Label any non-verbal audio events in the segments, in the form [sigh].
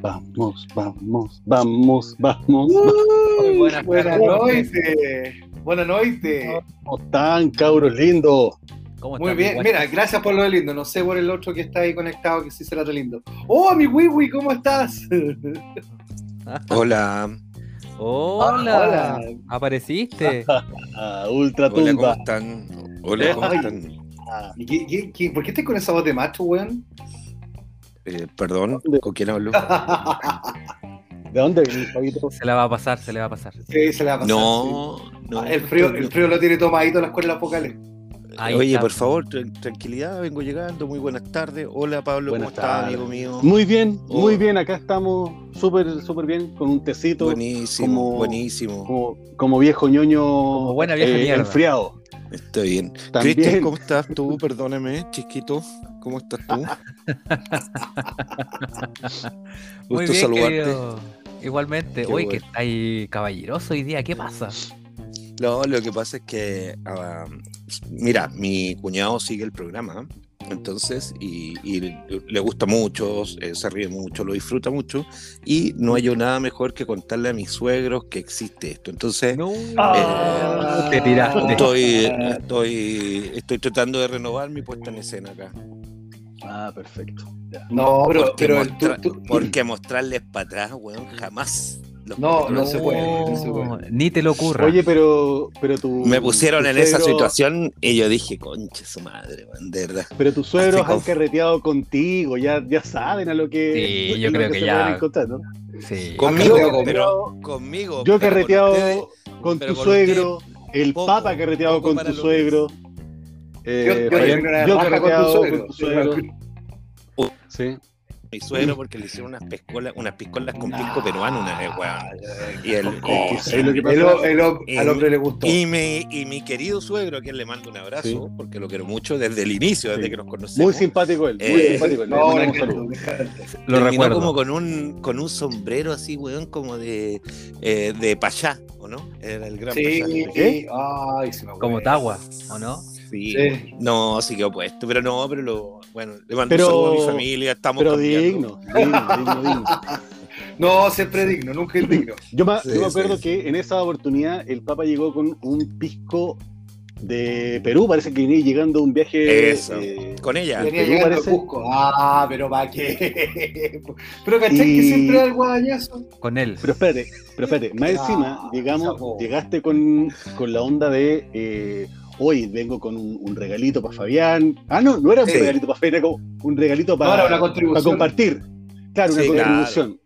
Vamos, vamos, vamos, vamos. Muy buenas, Buenas noches. Buenas noches. ¿Cómo están, cabros lindos? ¿Cómo Muy están, bien, mi mira, gracias por lo de lindo. No sé por el otro que está ahí conectado que sí será de lindo. ¡Oh, mi Wiwi! ¿Cómo estás? [laughs] Hola, Hola. Hola. Apareciste. [laughs] Ultra hola, ¿cómo tumba. están? Hola, ¿cómo Ay. están? ¿Y qué- qué- qué- ¿Por qué estás con esa voz de macho, weón? Eh, perdón. ¿con quién hablo? [laughs] ¿De dónde? Se la va a pasar, se le va a pasar. Sí, se la va a pasar, No. El frío, el frío lo tiene tomadito en la escuela vocales. Ahí Oye, está. por favor, tran- tranquilidad, vengo llegando. Muy buenas tardes. Hola, Pablo, Buenas ¿cómo estás, tardes. amigo mío? Muy bien, muy Oh. bien. Acá estamos súper, súper bien con un tecito. Buenísimo, como- buenísimo. Como, como viejo ñoño Como buena vieja eh, enfriado. Estoy bien. También. Cristian, ¿cómo estás tú? [laughs] Perdóname, chiquito. ¿Cómo estás tú? [laughs] Muy Gusto bien, saludarte. querido. Igualmente. Qué Oye, que bueno. está ahí caballeroso hoy día. ¿Qué pasa? No, lo que pasa es que, ah, mira, mi cuñado sigue el programa, entonces, y, y le gusta mucho, eh, se ríe mucho, lo disfruta mucho, y no hay nada mejor que contarle a mis suegros que existe esto. Entonces, No. Ah. Te tiraste. estoy, estoy, estoy tratando de renovar mi puesta en escena acá. Ah, perfecto. Ya. No, pero, Porque, pero el- mostra- tú- tú- porque mostrarles para atrás, weón, jamás. Los No, no se puede, no se puede. Ni te lo ocurra. Oye, pero, pero tu. Me pusieron tu en esa situación y yo dije, conche su madre, weón, de verdad. Pero tus suegros Así han como- carreteado contigo, ya, ya saben a lo que. Sí, yo creo que ya- van a encontrar, ¿no? sí. Conmigo, Yo pero conmigo. Yo he con carreteado ustedes, con tu con suegro, el poco, Papa ha carreteado poco con tu suegro. Eh, Yo, yo yo he raja con tu carreteado suegro. con tu suegro. Sí. Mi suegro porque le hicieron unas piscolas, unas piscolas con pisco peruano una vez, weón. Y, el, al hombre le gustó. y, mi, y mi querido suegro, a quien le mando un abrazo, Sí. porque lo quiero mucho desde el inicio, desde Sí. que nos conocemos. Muy simpático él, muy Eh, simpático él. No, le encanta. Lo Terminó recuerdo. como con un, con un sombrero así, weón, como de, eh, de payá, ¿o no? Era el gran Sí, payá. ¿Qué? ay, se me Como. Tagua, ¿o no? Sí. Sí. No, sí que opuesto, pero no, pero lo, bueno, le mando Pero- un saludo a mi familia, estamos Pero cambiando. digno, digno, [laughs] digno, digno. No, siempre digno, nunca es digno. [laughs] Yo me, Sí, yo me acuerdo sí. que en esa oportunidad el Papa llegó con un pisco de Perú, parece que venía llegando un viaje. Eso. eh, Con ella. Venía Perú llegando parece- a Cusco. Ah, pero ¿para qué? [laughs] Pero ¿cachai que siempre hay guadañazo? Con él. Pero espérate, pero espérate, más Ah, encima llegamos, sapo. llegaste con, con la onda de eh, hoy vengo con un, un regalito para Fabián. Ah, no, no era un Sí. regalito para Fabián, era como un regalito para, era una contribución. para compartir. Claro, una Sí, claro. contribución.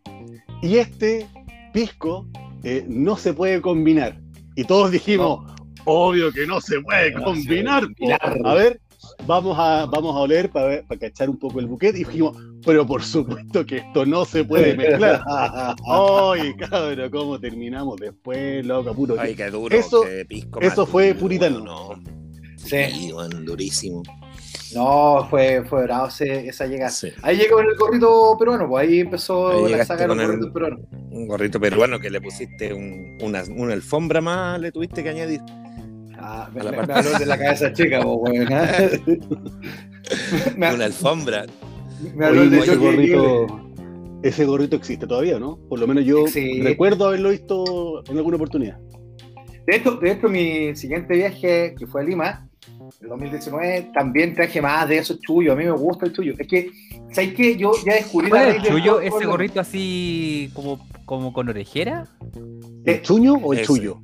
Y este pisco eh, no se puede combinar. Y todos dijimos, obvio que no se puede No se combinar. puede po. combinar. A ver, vamos a, vamos a oler para, ver- para cachar un poco el buquete. Y dijimos, pero por supuesto que esto no se puede mezclar. [laughs] Ay, cabrón, ¿cómo terminamos después, loco, puro? Ay, qué duro. Eso- qué pisco eso fue puritano. No. Sí. Sí, durísimo. No, fue, fue bravo ese- esa llegada. Sí. Ahí llegó el gorrito peruano, pues ahí empezó Ahí la saga de los con el- gorritos peruanos. Un gorrito peruano que le pusiste un- una, una alfombra más, le tuviste que añadir. Ah, me, A la me- parte- me habló de la [laughs] cabeza chica, pues, weón. [laughs] Una alfombra. me habló Oye, de ese gorrito, ese gorrito existe todavía, ¿no? Por lo menos yo Sí. recuerdo haberlo visto en alguna oportunidad. De hecho, de hecho, mi siguiente viaje, que fue a Lima, el 2019, también traje más de esos chullos. A mí me gusta el chullo. Es que, ¿sabes qué? Yo ya descubrí ¿Cuál la el ¿Ese gorrito así como, como con orejera? ¿El Eh, chuño o el ese. chullo?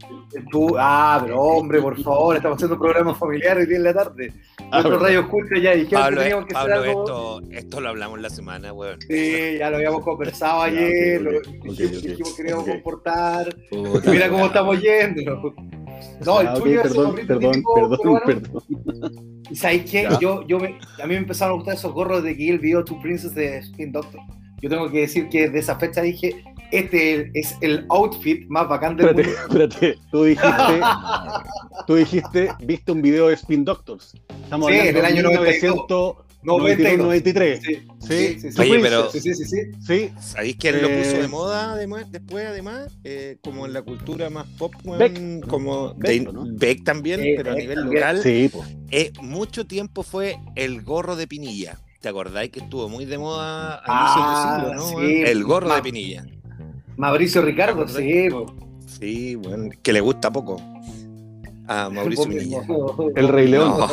Chu- Ah, pero hombre, por favor, estamos haciendo un programa familiar hoy día en la tarde. Ah, Nuestros verdad. rayos ocultos ya dijeron que Pablo, teníamos que hacer Pablo algo. esto, esto lo hablamos la semana, weón. Sí, ya lo habíamos conversado ayer, lo dijimos, que queríamos comportar. Puta, Mira cómo estamos yendo. No, el Ah, ok, chullo es un perdón, perdón, típico perdón, perdón. ¿Y sabéis qué? Yo, yo me, a mí me empezaron a gustar esos gorros de que el video Two Princess de Spin Doctor. Yo tengo que decir que desde esa fecha dije, este es el outfit más bacán del Espérate, mundo. espérate. Tú dijiste, [laughs] tú dijiste, viste un video de Spin Doctors. Estamos Sí, hablando del año de 1900 92. 93. Sí, Sí, sí, sí, sí. Oye, Prince, pero- Sí, sí, sí, sí. Sí, ¿Sabéis quién lo puso Eh, de moda además, después, además? Eh, como en la cultura más pop, Beck, como Beck, de- ¿no? Beck también, pero a nivel también. local. sí, po. eh, mucho tiempo fue el gorro de Pinilla. ¿Te acordáis que estuvo muy de moda a Ah, inicios de siglo, no? El gorro Ma- de Pinilla. Mauricio Ricardo, ¿Te sí. po. Sí, bueno, que le gusta poco. A Mauricio Pinilla. El Rey León. [laughs]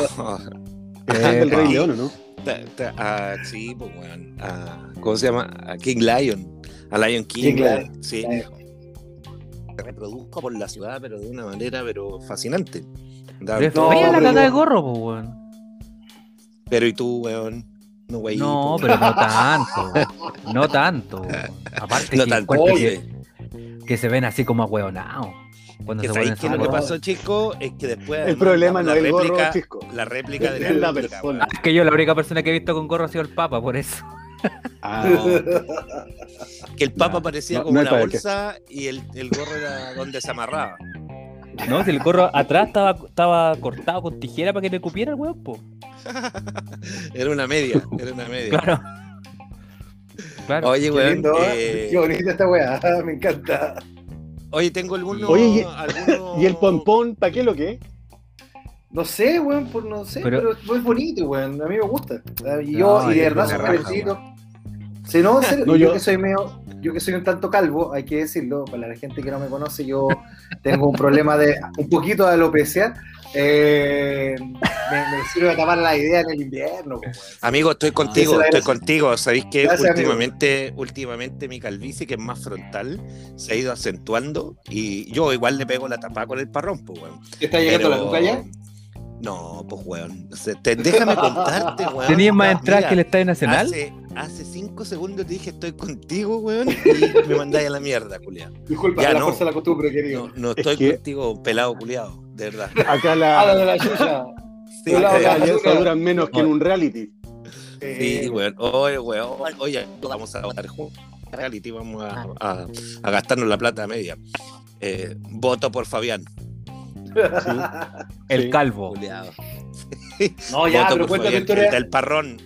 No, El Rey aquí- León, ¿o ¿no? ta- ta- ah, sí, pues, weón. Ah, ¿Cómo se llama? A King Lion. A Lion King. King Lion. Sí. Se reprodujo por la ciudad, pero de una manera pero fascinante. Da- No, la cagada de gorro, pues, weón. Pero y tú, weón. No, güey. No, pero no tanto. No tanto. Aparte No que, tanto. que, que se ven así como ahueonados. Cuando Que se ponen ese lo que pasó, chico, es que después. El además, problema la- no la es el gorro, réplica- Chisco. La réplica de Es la réplica, persona. Es que yo la única persona que he visto con gorro ha sido el Papa, por eso. Ah, [laughs] Que el Papa No, parecía no- como una que- bolsa y el, el gorro era donde se amarraba. No, si el gorro atrás estaba, estaba cortado con tijera para que me cupiera el po. [laughs] Era una media, era una media. Claro. Claro. Oye, Qué weón. lindo, eh, qué bonita esta weá, [laughs] me encanta. Oye, tengo algunos. Oye, y- algunos- [laughs] ¿Y el pompón, para qué lo que es? No sé, weón, por no sé, Pero- pero, es bonito, weón. A mí me gusta. Ah, Y yo, No, y de verdad, soy jovencito. Si no, en serio, No, yo, yo- que soy medio, yo que soy un tanto calvo, hay que decirlo, para la gente que no me conoce, yo tengo un problema de un poquito de alopecia. Eh, me, me sirve a tapar la idea en el invierno. weón. Amigo, estoy contigo, es la estoy contigo. Sabéis que Gracias, amigo. últimamente, últimamente mi calvicie, que es más frontal, se ha ido acentuando y yo igual le pego la tapa con el parrón, pues, weón. ¿Te está llegando Pero- la nuca ya? No, pues, weón. O sea, te- déjame contarte, weón. ¿Tenías más entradas que el Estadio Nacional? Hace, hace cinco segundos te dije estoy contigo, weón, y me mandáis a la mierda, culiado. Disculpa, Ya la no. fuerza de la costumbre, querido. No, no Es estoy que- contigo, pelado, culiado, de verdad. [laughs] Acá Ah, la la, de la chucha. Sí, Hola, acá hola, la duran menos que en un reality. Sí, weón. Oye, weón. Oye, vamos a votar juntos. Reality, vamos a, a- a gastarnos la plata media. Eh, voto por Fabián. El Sí. calvo. No, ya, Voto pero por Fabián, historia. el del parrón.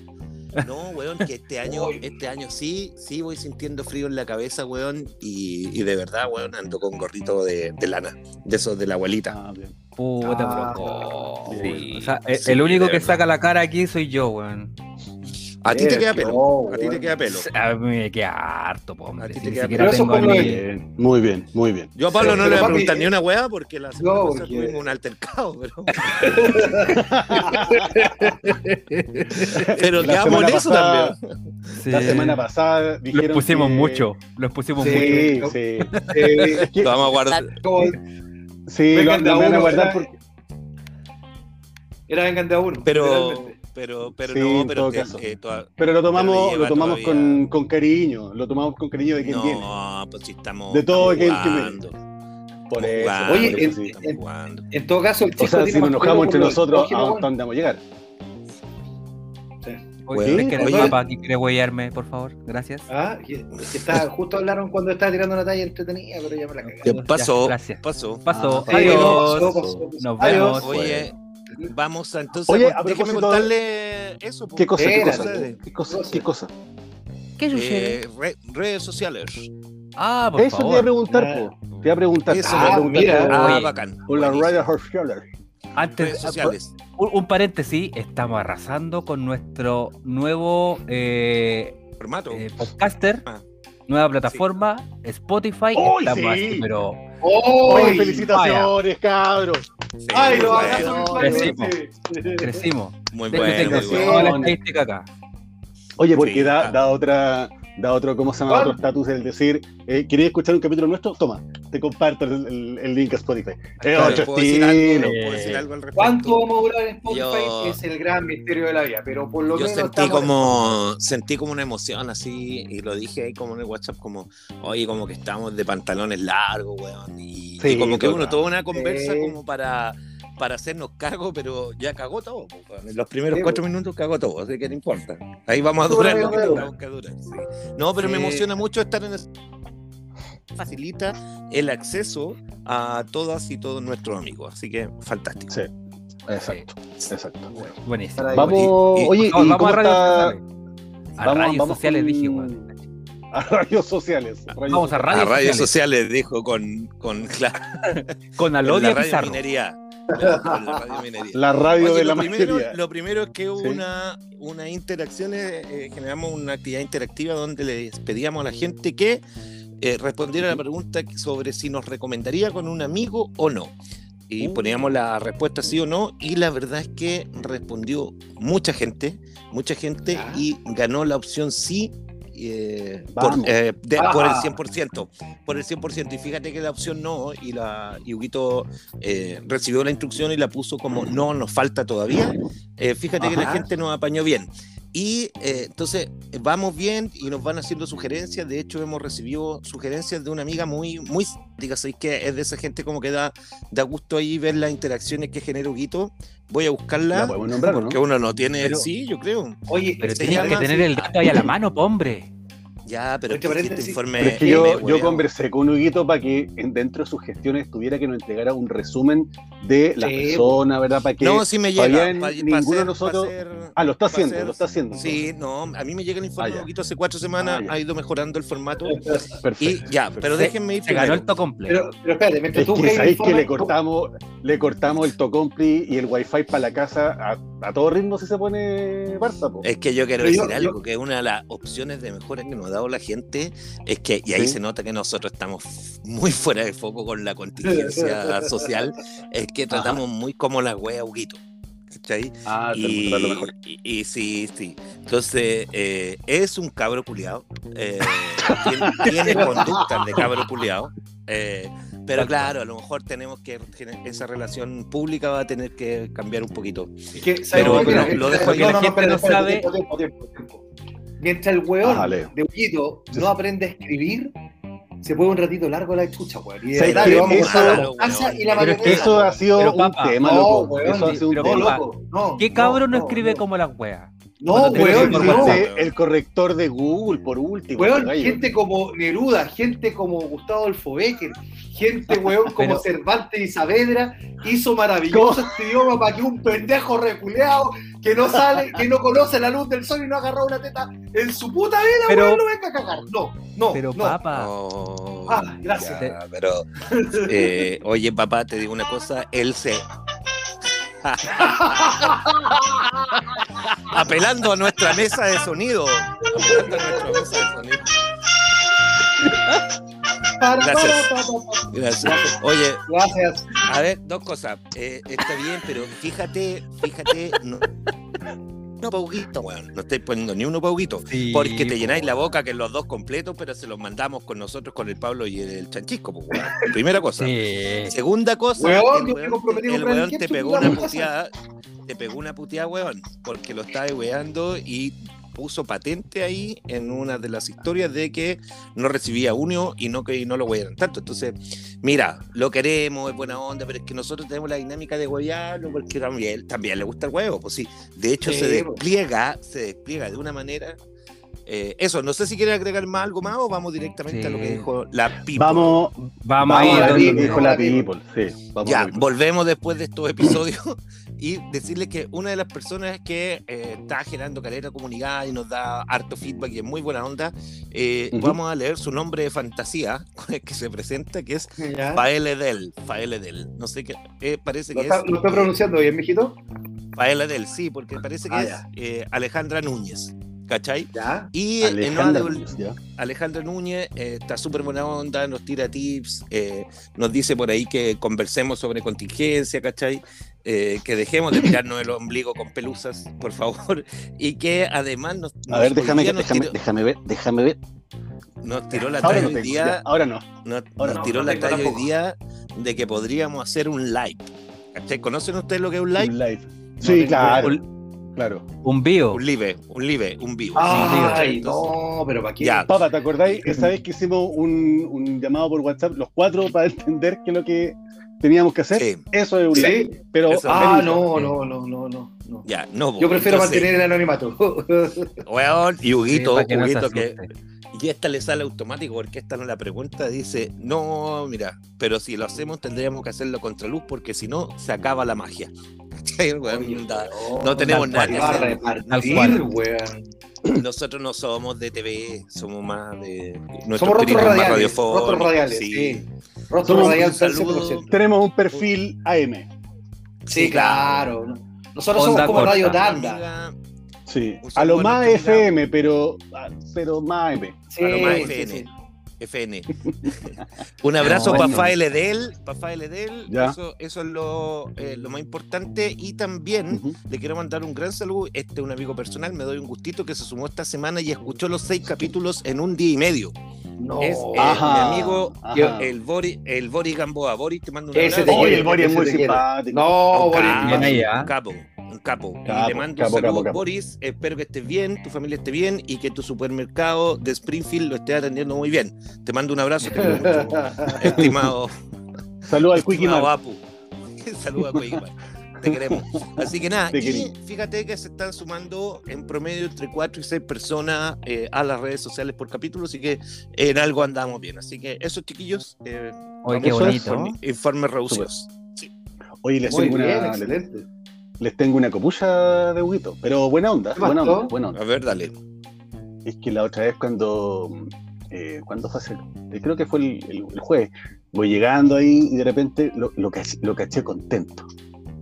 No, weón, que este año, este año sí, sí voy sintiendo frío en la cabeza, weón, y, y de verdad, weón, ando con gorrito de, de lana, de esos de la abuelita. Ah, bien. Puta, Ah, oh, sí. O sea, el, Sí, el único que saca la cara aquí soy yo, weón. A ti te queda Eh, pelo, a ti te queda pelo. A mí me queda harto, po, hombre. A ti te queda- tengo el- Bien, muy bien, muy bien. Yo a Pablo Sí, no le voy a preguntar eh, ni una weá porque la semana no, pasada porque- tuvimos un altercado, pero, [laughs] pero La quedamos en eso pasada- también. Sí. La semana pasada Los dijeron pusimos que- mucho. Los pusimos mucho. Sí, mucho. sí. [laughs] Eh, vamos a guardar. Sí, Vengan lo, de a lo van a uno, guardar ¿verdad? porque Era vengan de a uno. Pero, pero, pero Sí, no, en pero todo te- caso. eh, toda- Pero lo tomamos, Pero lo tomamos todavía- con, con cariño, lo tomamos con cariño de quien viene. no, pues si estamos, De todo estamos aquel que jugando. Por eso, jugando, Oye, por en- sí. jugando. En todo caso, el chico O sea, tiene si nos enojamos entre nosotros, ¿a dónde vamos a llegar? Oye, Sí, ¿crees que el. Papa aquí quiere huellarme, por favor? Gracias. Ah, que, que está, [laughs] justo hablaron cuando estaba tirando una talla entretenida, pero ya me la cagué. Ya pasó, gracias. pasó. Pasó. Ah, Sí, Adiós. pasó, pasó, pasó. Nos Adiós. vemos. Oye, vamos a entonces. Oye, a- de- contarle eso. ¿Qué cosa? ¿Qué cosa? ¿Qué cosa? ¿Qué cosa? ¿Qué sucede? Eh, re- redes sociales. Ah, por Eso te iba a favor. preguntar, Ah. po. Te iba a preguntar. Eso, te iba a ah, preguntar mira. Ah, bacán. por las. Rider Horse Antes, Redes sociales. Un, un paréntesis, estamos arrasando con nuestro nuevo eh, Formato. eh, podcaster, Ah. nueva plataforma, Spotify. ¡Uy, estamos sí! así, pero ¡Oh! Felicitaciones, cabros. Sí, ¡Ay, lo bueno, Crecimos. Muy bueno, muy bueno. acá. Oye, porque Sí, da, ah. da otra, da otro, ¿cómo se llama? Otro estatus el decir, eh, ¿querías escuchar un capítulo nuestro? Toma, te comparto el, el- el link a Spotify. Es Claro, otro ¿Puedo decir, algo, estilo. ¿Puedo decir algo al respecto? ¿Cuánto vamos a durar en Spotify? Yo- Es el gran misterio de la vida, pero por lo Yo menos sentí como, sentí como una emoción así, y lo dije ahí como en el WhatsApp, como, oye, como que estamos de pantalones largos, weón. Y, Sí, y como que uno tuvo una conversa como para, para hacernos cargo, pero ya cagó todo. En los primeros Sí, cuatro minutos cagó todo, así que no importa. Ahí vamos a durar lo que tengamos que durar. sí. No, pero me emociona mucho estar en ese- facilita el acceso a todas y todos nuestros amigos, así que fantástico. Sí. Exacto, exacto. Buenísimo. Para- Vamos, y- oye, Vamos, ¿y vamos cómo a radios está? sociales. A Vamos- radios vamos sociales con- dije, weón. [laughs] A radios sociales. radios Vamos a sociales. radios, a radios sociales. sociales dijo con, con, [laughs] Con Alodia la radio Pizarro. minería. La radio minería. La radio Oye, de la primero, mayoría. lo primero es que hubo Sí. una, una interacción, eh, eh, generamos una actividad interactiva donde les pedíamos a la gente que eh, respondiera a la pregunta sobre si nos recomendaría con un amigo o no. Y Uh. poníamos la respuesta sí o no, y la verdad es que respondió mucha gente, mucha gente, y ganó la opción sí. Eh, por, eh, de- por el Ah. 100%, por el 100%, y fíjate que la opción no, y la y Huguito eh, recibió la instrucción y la puso como no, nos falta todavía, eh, fíjate que la gente nos apañó bien. Y eh, entonces vamos bien y nos van haciendo sugerencias. De hecho, hemos recibido sugerencias de una amiga muy, muy simpática. Sabéis que es de esa gente como que da, da gusto ahí ver las interacciones que genera Huguito. Voy a buscarla. La podemos nombrar, ¿o porque ¿no? uno no tiene. Pero- sí, yo creo. Oye, Pero Se tenías que tener el dato ahí a la mano, hombre. Ya, pero es este paréntesis, informe. Pero es que yo, yo conversé con Huguito para que en- dentro de sus gestiones tuviera que nos entregara un resumen de la Sí, persona, ¿verdad? Para que No, sí me llega. pa- pa ninguno de nosotros- Ah, lo está haciendo, lo está haciendo. Sí, no, a mí me llega el informe Ah, poquito hace cuatro semanas, Ah, ya. ha ido mejorando el formato. Perfecto. Y ya, pero déjenme ir Se ganó el to completo. Pero, pero espérate, mientras Es tú que sabéis que le cortamos, le cortamos el tocompli y el wifi para la casa a, a todo ritmo si se pone Barça, po. Es que yo quiero decir yo- algo, que una de las opciones de mejora que nos ha dado la gente es que, y ahí Sí. se nota que nosotros estamos muy fuera de foco con la contingencia [laughs] social, es que tratamos muy como la wea Huguito. ¿Cachai? Ah, Y, mejor. y- y sí, sí. Entonces, eh, es un cabro culiado. [laughs] tiene, tiene conductas de cabro culiado. pero claro, a lo mejor tenemos que. Esa relación pública va a tener que cambiar un poquito. Es que, ¿sabes Pero lo- dejo ahí. La gente espérate, no espérate, sabe- tiempo, tiempo, tiempo, tiempo. Mientras el weón Ah, de Huguito Sí, no aprende a escribir, se puede un ratito largo la chucha, weón. Y de ¿Sabes verdad vamos Eso- Claro, y la Pero es que mayonesa. Eso ha sido Pero, un tema, no, loco. weón, Eso ha sido un pero, tema. loco, no. ¿Qué cabro no, no, escribe no. como las weas? No, weón, no. el corrector de Google, por último. Weón, gente como Neruda, gente como Gustavo Adolfo Becker, gente, weón, como Pero- Cervantes y Saavedra, hizo maravilloso este idioma para que un pendejo reculeado que no sale, que no conoce la luz del sol y no ha agarrado una teta en su puta vida, Pero- weón, no venga a cagar. No, no, Pero no. papá, Oh, Ah, gracias. ya, pero, eh, oye, papá, te digo una cosa, él se. [laughs] Apelando a nuestra mesa de sonido. Apelando a nuestra mesa de sonido. Para, Gracias. para, para, para. Gracias. Oye, Gracias. a ver, dos cosas. Eh, está bien, pero fíjate, fíjate. No, no pauguito, weón. No estáis poniendo ni uno pauguito. sí, Porque te po. llenáis la boca que los dos completos, pero se los mandamos con nosotros, con el Pablo y el Chanchisco, pues, weón. Primera cosa. Sí. Segunda cosa, Weón, el weón, el te pegó una puteada, te pegó una puteada, weón, porque lo estaba weando y puso patente ahí en una de las historias de que no recibía uno y no que no lo huearan tanto. Entonces, mira, lo queremos, es buena onda, pero es que nosotros tenemos la dinámica de huearlo porque también, también le gusta el huevo, pues sí. De hecho, Sí, se despliega, se despliega de una manera. Eh, eso, no sé si quieren agregar más algo más o vamos directamente a lo que dijo la Pipo. Vamos, Vamos, vamos ahí. a ver lo que dijo la People. People. Sí, vamos a Ya, People. volvemos después de estos episodios [laughs] y decirles que una de las personas que eh, está generando calera comunidad y nos da harto feedback y es muy buena onda, eh, vamos a leer su nombre de fantasía [laughs] que se presenta, que es Ya. Faeledel. Faeledel. No sé qué, eh, parece ¿Lo que está, es lo está pronunciando bien, mijito? Faeledel, sí, porque parece que Ah, es eh, Alejandra Núñez. ¿Cachai? Ya. Y Alejandra devol- Núñez, ya. Alejandra Núñez eh, está súper buena onda, nos tira tips, eh, nos dice por ahí que conversemos sobre contingencia, ¿cachai? Eh, que dejemos de mirarnos el ombligo con pelusas, por favor, [laughs] y que además nos, A nos- ver, déjame, déjame, tiró, déjame ver, déjame ver. nos tiró la Ahora talla no hoy día, ya, ahora no. nos, ahora nos no, tiró no la talla hoy día de que podríamos hacer un live. ¿Cachai? ¿Conocen ustedes lo que es un live? Un live. Sí, claro, Un, claro. un bio. Un live, un live, un vivo. Ay, no, pero ¿para qué? Ya. Papá, ¿te acordáis [laughs] esa vez que hicimos un, un llamado por WhatsApp, los cuatro, para entender qué es lo que teníamos que hacer, Sí. eso es. Sí. Pero Eso. Ah, no, no, no, no, no. no. Ya, no. Yo prefiero entonces, mantener el anonimato. [laughs] Weón, y Huguito, Sí, no Huguito que. Y esta le sale automático porque esta no la pregunta. Dice, no, mira, pero si lo hacemos tendríamos que hacerlo contra luz porque si no se acaba la magia. [laughs] ¿Cachai, weón? Oye, Da- weón, no tenemos nada que hacer. repartir, cual. weón. Nosotros no somos de TV, somos más de. Nuestro Somos rostros espíritu es más radiales. radiofónico, Rostros radiales, sí. sí. Rostro Somos radial un saludo. 100%. tenemos un perfil AM. Sí, claro. Nosotros Onda somos como corta. Radio Tanda. Amiga, Sí. A lo más. FM, pero, pero más AM. Sí, A lo más sí, FN. sí. FN. [laughs] Un abrazo No, para bueno. Fael Edel, para Fael Edel, Ya. eso, eso es lo, eh, lo más importante y también Ujú. le quiero mandar un gran saludo, este es un amigo personal, me doy un gustito que se sumó esta semana y escuchó los seis capítulos en un día y medio. No. Es, eh, Ajá, mi amigo, ajá. el Bori, el Bori Gamboa, Bori te mando un Ese abrazo. te Oye, quiere, el Bori es ese muy te simpático. No, Un Boris. capo, un capo, un capo. y le mando capo, un saludo, capo, capo. Boris. Espero que estés bien, tu familia esté bien y que tu supermercado de Springfield lo esté atendiendo muy bien. Te mando un abrazo, te quiero mucho, [laughs] estimado, Saludos al Quickie estimado Man. Apu. [laughs] Saludos a Cueguimar. Te queremos. Así que nada, y fíjate que se están sumando en promedio entre 4 y 6 personas eh, a las redes sociales por capítulo, así que en algo andamos bien. Así que esos chiquillos, eh, Oye, qué bonito. informe- informes reducidos. Oye, les tengo, bien, una, excelente. les tengo una copucha de Huguito. Pero buena onda, ¿Qué buena onda, buena onda. A ver, dale. Es que la otra vez cuando. Eh, ¿Cuándo fue hace? eh, Creo que fue el, el- el jueves. Voy llegando ahí y de repente lo, lo, caché, lo caché contento.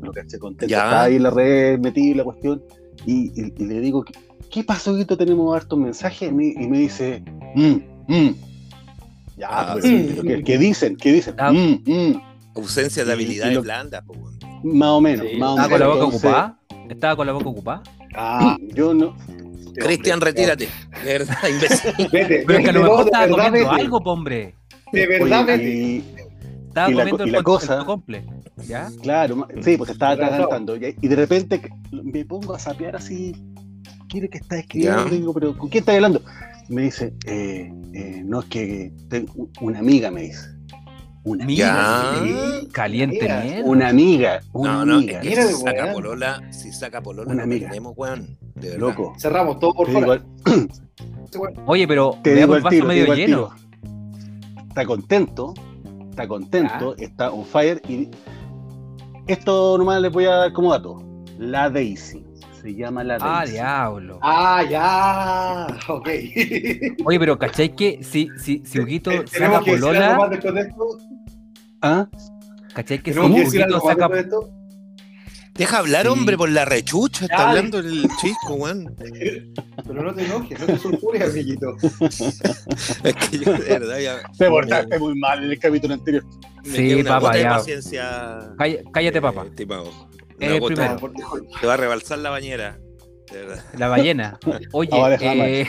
Lo caché contento. Ya. Estaba ahí en la red, metí en la cuestión. Y, y- y le digo, ¿qué, qué pasó? Tenemos hartos mensajes. Y me, y me dice, mm, mm. Ya, Ah, pero, sí. pero ¿qué, qué dicen? ¿Qué dicen? Ah. Mm, mm. Ausencia de habilidades lo- blandas, pues. Más o menos, Sí. más o ¿Estaba menos. con la boca Entonces, ocupada? ¿Estaba con la boca ocupada? Ah, Yo no. Cristian, retírate. De verdad, [laughs] imbécil. vete. Pero es que a lo mejor estaba comiendo vete. algo, hombre. De verdad, Oye, y- Estaba Y la comiendo co- y el, la el cosa- comple. ¿Ya? Claro, sí, pues estaba atragantando. Y, y de repente me pongo a sapear así. ¿Quiere que está escribiendo? Digo, pero ¿con quién está hablando? Me dice, eh, eh, no es que tengo una amiga, me dice. Una Ya. Sí. Caliente Mira. mierda. Una amiga, una No, no, amiga. es que si saca weón. polola, si saca polola, Una no amiga. perdemos, weón. De verdad. Loco. Cerramos todo por Te fuera. digo, Sí, bueno. Oye, pero te digo el vaso tiro, medio lleno. Está contento, está contento, está on fire. Y esto nomás les voy a dar como dato. La Daisy. Se llama la Ah, Daisy. diablo. Ah, ya. Ok. [laughs] Oye, pero ¿cachai que si, si, si Huguito saca Tenemos que polola, más de esto. ¿Ah? ¿cachai que si Huguito saca de esto. Deja hablar, Sí. hombre, por la rechucha. Está Ay. hablando el chico, weón. [laughs] Pero no te enojes, no te sulfures, amiguito. [laughs] Es que yo, de verdad, ya. Te portaste muy mal en el capítulo anterior. Sí, papá, ya. paciencia. Cállate, cállate, eh, Es el gota. primero. Te va a rebalsar la bañera. De verdad. La ballena. [laughs] Oye, eh,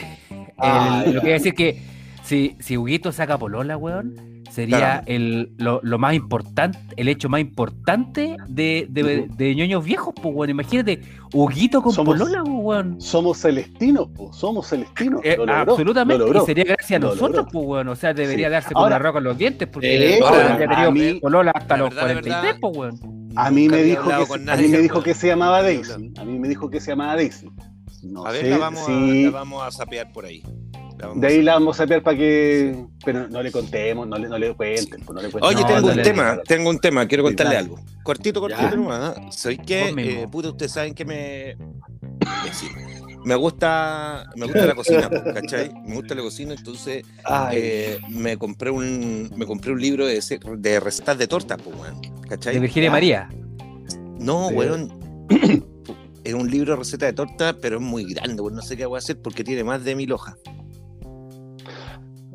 Ah, el- ya. lo que iba a decir que si, si Huguito saca polola, weón, sería Claro. el, lo, lo más importante, el hecho más importante de, de, de ñoños viejos, pues, weón. Imagínate, Huguito con Somos- polola, pues, weón. Somos celestinos, po, somos celestinos. Eh, lo logró, absolutamente, lo logró. y sería gracias a Lo nosotros, pues, weón. O sea, debería Sí. darse con una roca en los dientes, porque Eh, ahora, la vida ha tenido mí- polola hasta la los verdad, la 43, verdad, pues, weón. A mí me dijo hablado que se, a nadie, mí me weón. dijo que se llamaba Daisy. A mí me dijo que se llamaba Daisy. No A ver, sé la vamos, si a, la vamos a sapear por ahí. De ahí sapear. la vamos a saber para que, pero no le contemos, no le, no le cuenten, pues, no le cuenten. Oye, No, tengo un tema, tengo un tema, quiero contarle dale. algo. Cortito, cortito nomás. ¿ah? Soy que, eh, puta, ustedes saben que me. Me gusta, me gusta la cocina, ¿cachai? [laughs] Me gusta la cocina, entonces eh, me compré un me compré un libro de, de recetas de torta, pues, weón. ¿Cachai? De Virginia Ya. María. No, De- weón. [coughs] Es un libro de receta de torta, pero es muy grande, weón. No sé qué voy a hacer porque tiene más de mil hojas.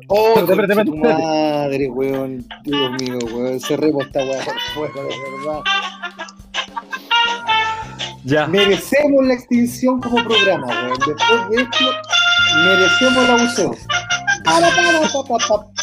oh, espérate, espérate. madre, weón. Dios mío, weón. Cerremos esta weá por fuera, de verdad. Ya. Merecemos la extinción como programa, weón. Después de esto, merecemos la. Para, para, pa.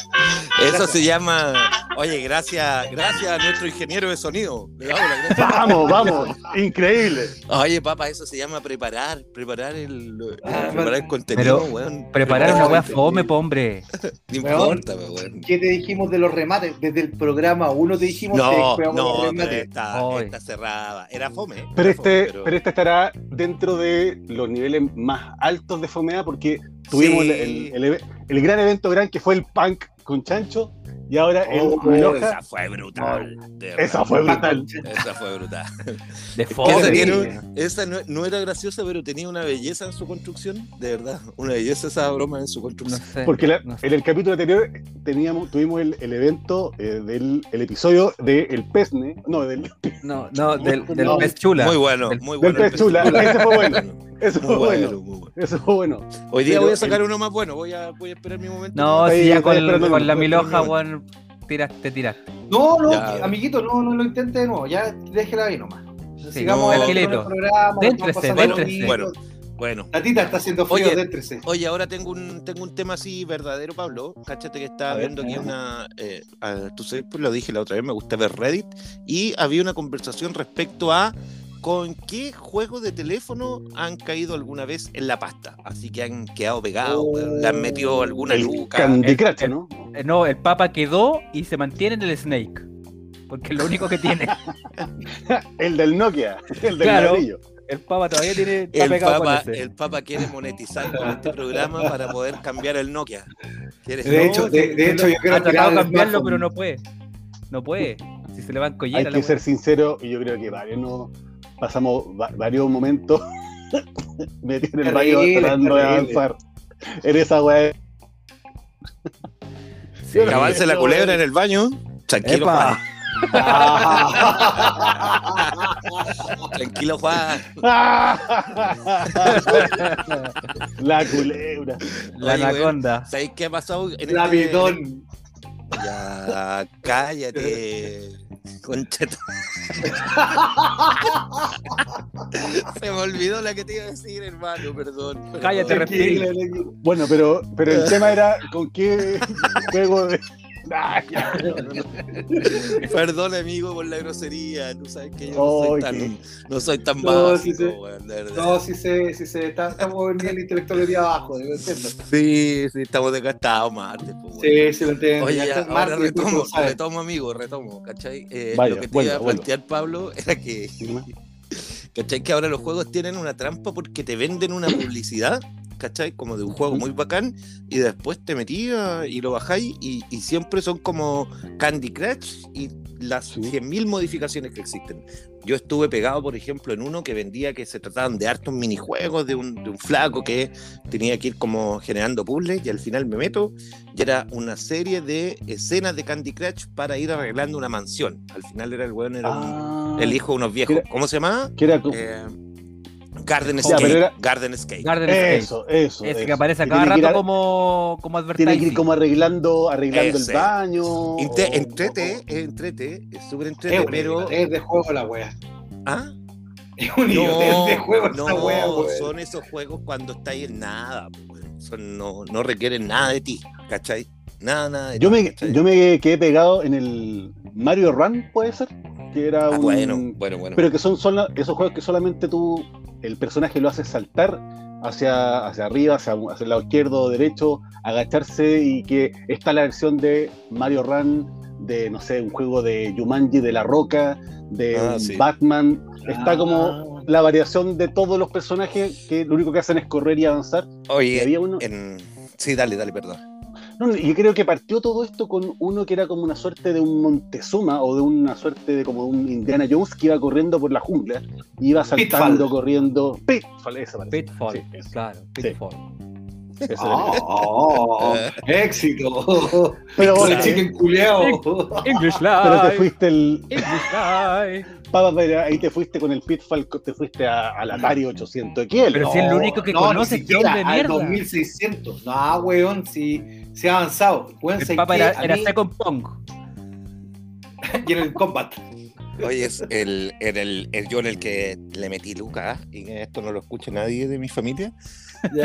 Eso se llama Oye, gracias, gracias a nuestro ingeniero de sonido. Le damos gracias. Vamos, vamos, increíble. Oye, papá, eso se llama preparar, preparar el, Ah, preparar el contenido, Pero weón. Preparar una weá fome, po, hombre. [laughs] No importa, weón. ¿Qué te dijimos de los remates? Desde el programa 1 te dijimos que No, jugábamos no, los remates. esta, Oy. esta cerrada. Era fome. Pero fome, este, pero este estará dentro de los niveles más altos de fomea porque tuvimos Sí. el, el- el eve- el gran evento gran que fue el punk con Chancho y ahora Oh, el Esa Loja. fue brutal. de. Esa fue brutal. Esa fue brutal. De Esa, fome. tiene- esa no, no era graciosa, pero tenía una belleza en su construcción, de verdad. Una belleza esa broma en su No construcción. sé. Porque la- no sé. en el capítulo anterior teníamos, tuvimos el, el evento eh, del el episodio del el Pesne, no, del, No, no, del, [laughs] del No, pez chula. Muy bueno, Del- muy del bueno. el pez chula. Ese fue bueno. Eso fue bueno, bueno. bueno. Eso fue bueno. Hoy día Pero voy a sacar el- uno más bueno. Voy a, voy a esperar mi momento. No, si ya con, con la miloja, no. Weón, tiraste, tiraste. No, no, Ya. amiguito, no, no lo intente de nuevo. Ya déjela ahí nomás. Sí, Sigamos no, el programa. Déntrese, déntrese. bueno, bueno. La tita está haciendo frío, Oye, déntrese. Oye, ahora tengo un, tengo un tema así verdadero, Pablo. Cáchate que estaba ver, viendo aquí ya. una. eh, tú sabes, pues lo dije la otra vez, me gusta ver Reddit. Y había una conversación respecto a con qué juegos de teléfono han caído alguna vez en la pasta. Así que han quedado pegados, Oh. le han metido alguna El luca. Candy Crush, ¿no? Eh, No, el papa quedó y se mantiene en el Snake. Porque es lo único que tiene. [laughs] El del Nokia, el del Claro. ladrillo. El papa todavía tiene, está El pegado papa, con ese. el Papa quiere monetizar con este programa para poder cambiar el Nokia. ¿Quieres? De hecho, de, de hecho, yo quiero ha tratado de cambiarlo, pero no puede. No puede. Si se le van Hay que ser sincero, y yo creo que varios no pasamos va- varios momentos [laughs] metidos en el baño tratando de avanzar en esa weá. Sí, Acabarse la culebra en el baño. Tranquilo, Epa. Juan. [laughs] Tranquilo, Juan. la culebra. La anaconda. ¿Sabéis qué ha pasado? En La este- bidón. Ya, cállate. Concheto. [laughs] Se me olvidó la que te iba a decir, hermano, perdón. perdón. Cállate, Tranquilo, Bueno, pero, pero el [laughs] tema era con qué juego de. [laughs] [laughs] Perdón, amigo, por la grosería. Tú sabes que yo no soy tan, no soy tan No, sí, básico, sí. weón, de verdad. No, sí sé, sí sé. está- Estamos en nivel intelectual de abajo, yo entiendo. Sí, sí, estamos desgastados, martes. pues. Sí, sí lo entiendo. Oye, Ya ahora Martín, retomo, retomo, amigo, retomo, ¿cachai? Eh, Vaya, lo que te iba a plantear, Pablo, [laughs] era que, ¿cachai? Que ahora los juegos tienen una trampa porque te venden una publicidad, ¿cachai? Como de un juego muy bacán, y después te metías y lo bajáis, y, y siempre son como Candy Crush y las Sí. 100.000 modificaciones que existen. Yo estuve pegado, por ejemplo, en uno que vendía que se trataban de hartos minijuegos de un, de un flaco que tenía que ir como generando puzzles, y al final me meto y era una serie de escenas de Candy Crush para ir arreglando una mansión. Al final era el weón, era un- Ah, el hijo de unos viejos. Era- ¿Cómo se llama? que era como- Eh, Garden Ya, Escape. pero era- Garden Escape. Garden Escape. Eso, eso. Ese eso. que aparece a cada ir rato a- como, como Tiene que ir como arreglando, arreglando Ese. el baño. Inte- o- entrete, es entrete, es súper entrete, un pero. es de juego la wea. ¿Ah? Es un No, de juego esa no, wea, weón. son esos juegos cuando estáis en nada. Son- no, no requieren nada de ti, ¿cachai? Nada, nada de Yo ti, me, ¿cachai? yo me quedé pegado en el Mario Run, puede ser. Que era Ah, un. bueno, bueno, bueno. Pero que son sola- esos juegos que solamente tú, el personaje lo hace saltar hacia, hacia arriba, hacia, hacia el lado izquierdo o derecho, agacharse y que está la versión de Mario Run, de no sé, un juego de Jumanji de la Roca, de Ah, sí. Batman. Está Ah. como la variación de todos los personajes que lo único que hacen es correr y avanzar. Y Oye, había uno. en... sí, dale, dale, perdón. No, y creo que partió todo esto con uno que era como una suerte de un Montezuma o de una suerte de como un Indiana Jones que iba corriendo por la jungla, iba saltando, Pitfall. corriendo. Pitfall, esa parece. Pitfall. Sí, eso. claro, Pitfall. Oh, éxito. Pero, vos, El chicken culeado. English pero te Live. fuiste el. English Live. Pero ahí te fuiste con el Pitfall, te fuiste a, al Atari 800 XL. Pero si es lo único que no, conoce, ni siquiera, de al mierda. 2600. No, weón, si se ha avanzado. Weón, El ¿sabes papa era, era mí- Second Pong. [laughs] y en el combat. Oye, es el, el, el- yo en el que le metí Lucas, y que esto no lo escucha nadie de mi familia,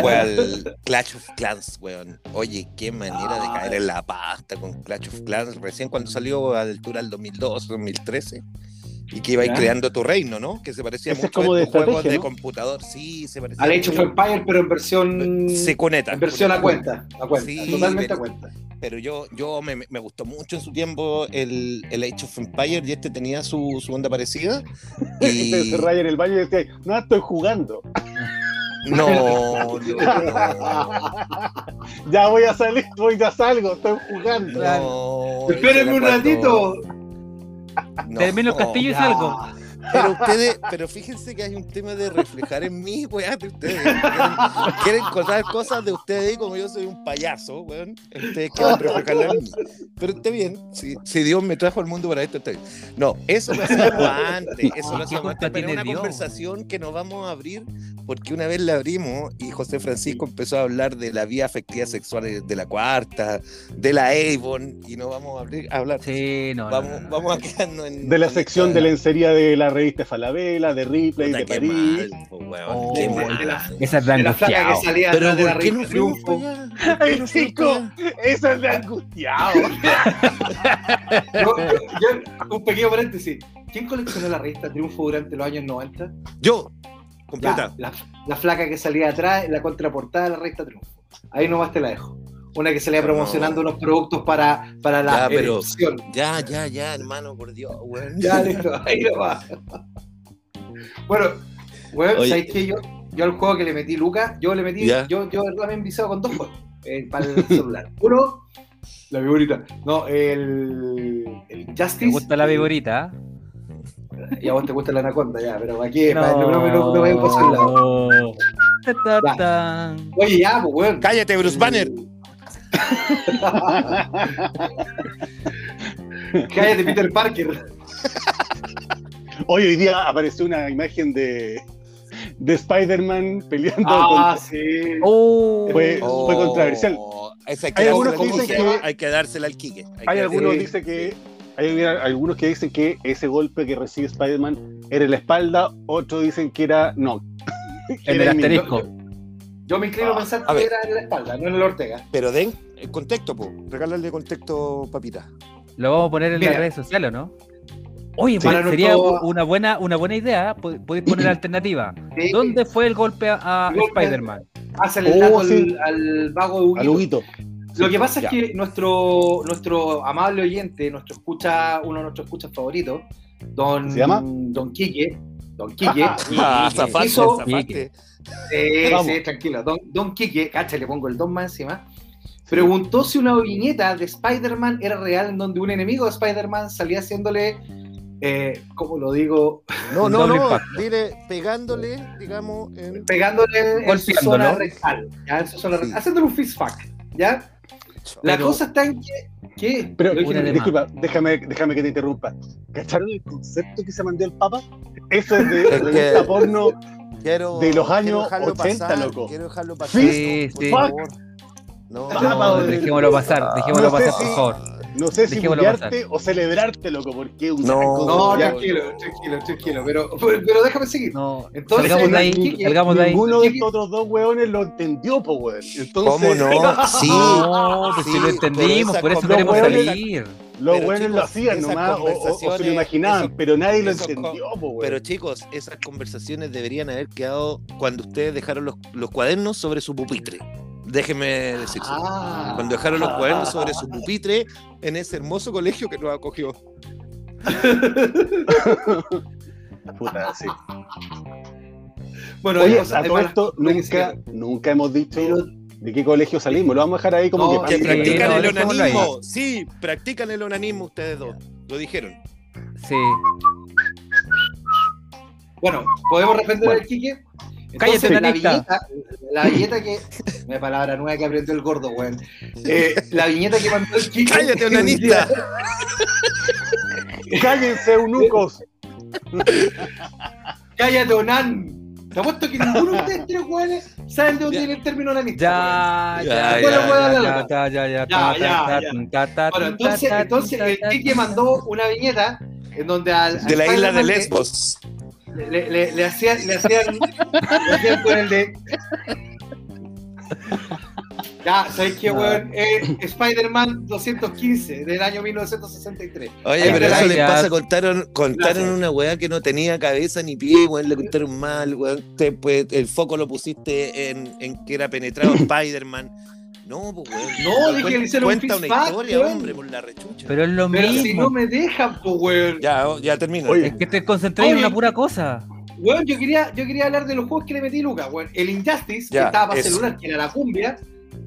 fue al Clash of Clans, weón. Oye, qué manera de caer en la pasta con Clash of Clans, recién cuando salió a la altura del 2012, 2013. Y que iba Ya. creando tu reino, ¿no? Que se parecía Ese mucho como a de juegos estrategia, de ¿no? computador. Sí, se parecía. Al Age of mucho. Empire, pero en versión. Sí, cuneta. En versión a cuenta. A cuenta. Sí, totalmente pero- a cuenta. Pero yo, yo me, me gustó mucho en su tiempo el, el Age of Empire y este tenía su, su onda parecida. [laughs] Y se encerraba en el baño y decía, no, estoy jugando. no, no, [laughs] Ya voy a salir, voy ya salgo, estoy jugando. no. Espérenme un ratito. No. Termino el castillo y salgo. Pero ustedes, pero fíjense que hay un tema de reflejar en mí, weón, de ustedes. Quieren, quieren contar cosas de ustedes y como yo soy un payaso, weón. Ustedes quieren reflejarlo en mí. Pero está bien, si, si Dios me trajo al mundo para esto, está bien. No, eso lo hacíamos [laughs] antes, eso lo ¿Qué hacíamos antes, pero una Dios? conversación que nos vamos a abrir porque una vez la abrimos y José Francisco empezó a hablar de la vía afectiva sexual de la cuarta, de la Avon, y no vamos a, abrir, a hablar. Sí, no. Vamos, no, no. vamos a quedarnos en. De la sección de lencería de la revista Falabella, de Ripley, Puta, de París. mal, po, weón, Oh, qué de- mal. de la- Esa es de De la flaca que angustiado. salía Pero atrás de la ¿por qué revista no Triunfo. [laughs] chico, eso es de angustiado. [laughs] Yo- un pequeño paréntesis. ¿Quién coleccionó la revista Triunfo durante los años 90? Yo, completa. la, la flaca que salía atrás la contraportada de la revista Triunfo. Ahí nomás te la dejo. Una que salía No. promocionando unos productos para, para la Ya, pero- elección. Ya, ya, ya, hermano, por Dios, weón. Ya, listo, ahí nomás. Bueno, bueno, Oye. ¿sabéis qué? Yo, yo al juego que le metí Lucas, yo le metí, Ya. yo, yo me he enviciado con dos juegos eh, para el celular. [laughs] Uno, la viborita. No, el, el Justice. Me gusta la vigorita. Y a vos te gusta la anaconda, ya, pero aquí no, no, no, no. Ta, ta, ta. Oye, ya, pues, weón. Cállate, Bruce Banner. [laughs] Cállate, Peter Parker. Hoy, hoy día apareció una imagen de, de Spider-Man peleando Ah, con. sí. Oh. Fue- fue controversial. Esa hay, Hay algunos que ¿cómo dicen que- hay que dársela al Quique. Hay Hay que algunos Sí. que dicen que. Hay algunos que dicen que ese golpe que recibe Spider-Man era en la espalda, otros dicen que era. No. [laughs] En el mismo. asterisco. Yo me inclino a pensar a que era en la espalda, no en el Ortega. Pero den el contexto, po. Regálale contexto, papita. Lo vamos a poner en Mira. las redes sociales, ¿o ¿no? Oye, pues, sería nuestro- una buena, una buena idea. pod- Podéis poner alternativa. Sí. ¿Dónde fue el golpe a. Spider-Man? Hazle el Oh, al- sí. al, vago de Al Huguito. Lo que pasa Ya. es que nuestro, nuestro amable oyente, nuestro escucha, uno de nuestros escuchas favoritos, don, ¿Se llama? don Quique, don Quique, [laughs] Ah, Hizo- Vamos. sí, tranquilo, don, don Quique, cacha, le pongo el don más encima, preguntó si una viñeta de Spider-Man era real en donde un enemigo de Spider-Man salía haciéndole, eh, ¿cómo lo digo? No, no, no. impacto. Dile, pegándole, digamos, en... Pegándole en su Golpeándolo. zona rectal, ¿ya? En su zona Sí. rectal, haciéndole un fist fuck, ¿ya? La Pero- cosa está en que... ¿Qué? Pero, disculpa, déjame, déjame que te interrumpa. ¿Cacharon el concepto que se mandó el Papa? Eso es de que- revista porno. Quiero, De los años dejarlo 80, pasar, loco. Quiero dejarlo pasar. Sí, por sí. favor. No, No, Pablo. dejémoslo pasar, dejémoslo No sé pasar, por si- favor. No sé si humillarte o celebrarte, loco, porque un No, No, ya. tranquilo, tranquilo, tranquilo, pero, pero, pero déjame seguir. No, Entonces, salgamos de ahí, salgamos de ahí. Ninguno de estos otros dos weones lo entendió, po, weón. Entonces, ¿Cómo no? [laughs] Sí. No, [laughs] pues Sí, si lo entendimos, por por eso queremos salir. Los weones lo hacían nomás, o- o, o se lo imaginaban, esos- pero nadie lo entendió, po. Pero chicos, esas conversaciones deberían haber quedado cuando ustedes dejaron los, los cuadernos sobre su pupitre. Déjenme decirlo. Ah. Cuando dejaron los cuadernos sobre su [laughs] pupitre en ese hermoso colegio que nos acogió. [laughs] Puta, sí. Bueno, Oye, a todo esto nunca, nunca hemos dicho Pero- de qué colegio salimos. Lo vamos a dejar ahí como No, que Que practican no, el onanismo. Sí, practican el onanismo ustedes dos. Lo dijeron. Sí. Bueno, ¿podemos responder Bueno. al Quique? Cállate, la viñeta, la viñeta que. Una palabra nueva que aprendió el gordo, weón. Eh, la viñeta que mandó el Quique. Cállate, onanista. ¡Cállense, eunucos! Cállate, onan. Te apuesto que ninguno de ustedes tres saben de dónde Ya. viene el término onanista. Ya, Ya, ya, ya, ya, ya, ya, ya, ya, Ya, ta, ya, ta, ya. ta, ta, Bueno, entonces, entonces el ta. mandó una viñeta en donde al, De la isla de Lesbos. Le, le- le hacían, le hacían, le hacían con el de. Ya, ¿sabes qué, weón? Eh, Spider-Man 215 del año 1963. Oye, pero eso les pasa, contaron, contaron una weá que no tenía cabeza ni pie, weón, le contaron mal, weón. Te- pues, el foco lo pusiste en, en que era penetrado [clears throat] Spider-Man. No, pues weón. No, dije que le hicieron un Cuenta una fist fuck, historia, weón. hombre, por la rechucha. Pero es lo Pero mismo. si no me dejan, pues, weón. Ya, oh, ya termino. Oye. Es que te concentré en una pura cosa. Weón, yo quería, yo quería hablar de los juegos que le metí Lucas, weón. El Injustice, Ya, que estaba para eso. celular, que era la cumbia,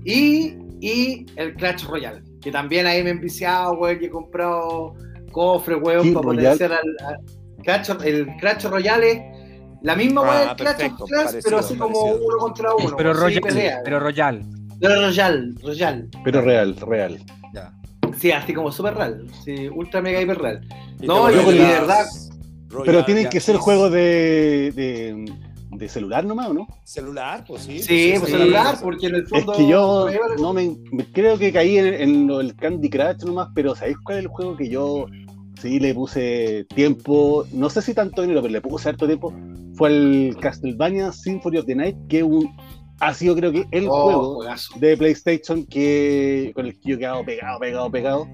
y, y el Clash Royale, que también ahí me he enviciado, weón, y he comprado cofres, weón, ¿Qué para Royale? potenciar al, al Clash, el Clash Royale la misma Ah, weá del Clash perfecto, of Clans, pero así como parecido. uno contra uno. Pero weón, sí, Royal. pelea. Pero Royal. Pero Royale, Royale. Pero real, real. Ya. Sí, así como super real. Sí, ultra mega hiper real. Y no, pones de verdad- Royal Pero tienen ya, que ser juegos de, de, de celular nomás, ¿o no? celular, pues sí. Sí, pues sí. celular, porque en el Es fondo. que yo no me, me- creo que caí en, en lo del Candy Crush nomás, pero ¿sabéis cuál es el juego que yo sí le puse tiempo? No sé si tanto dinero, pero le puse harto tiempo. Fue el Castlevania Symphony of the Night, que un, ha sido creo que el Oh, juego juegazo. de PlayStation que con el que yo he quedado pegado, pegado, pegado.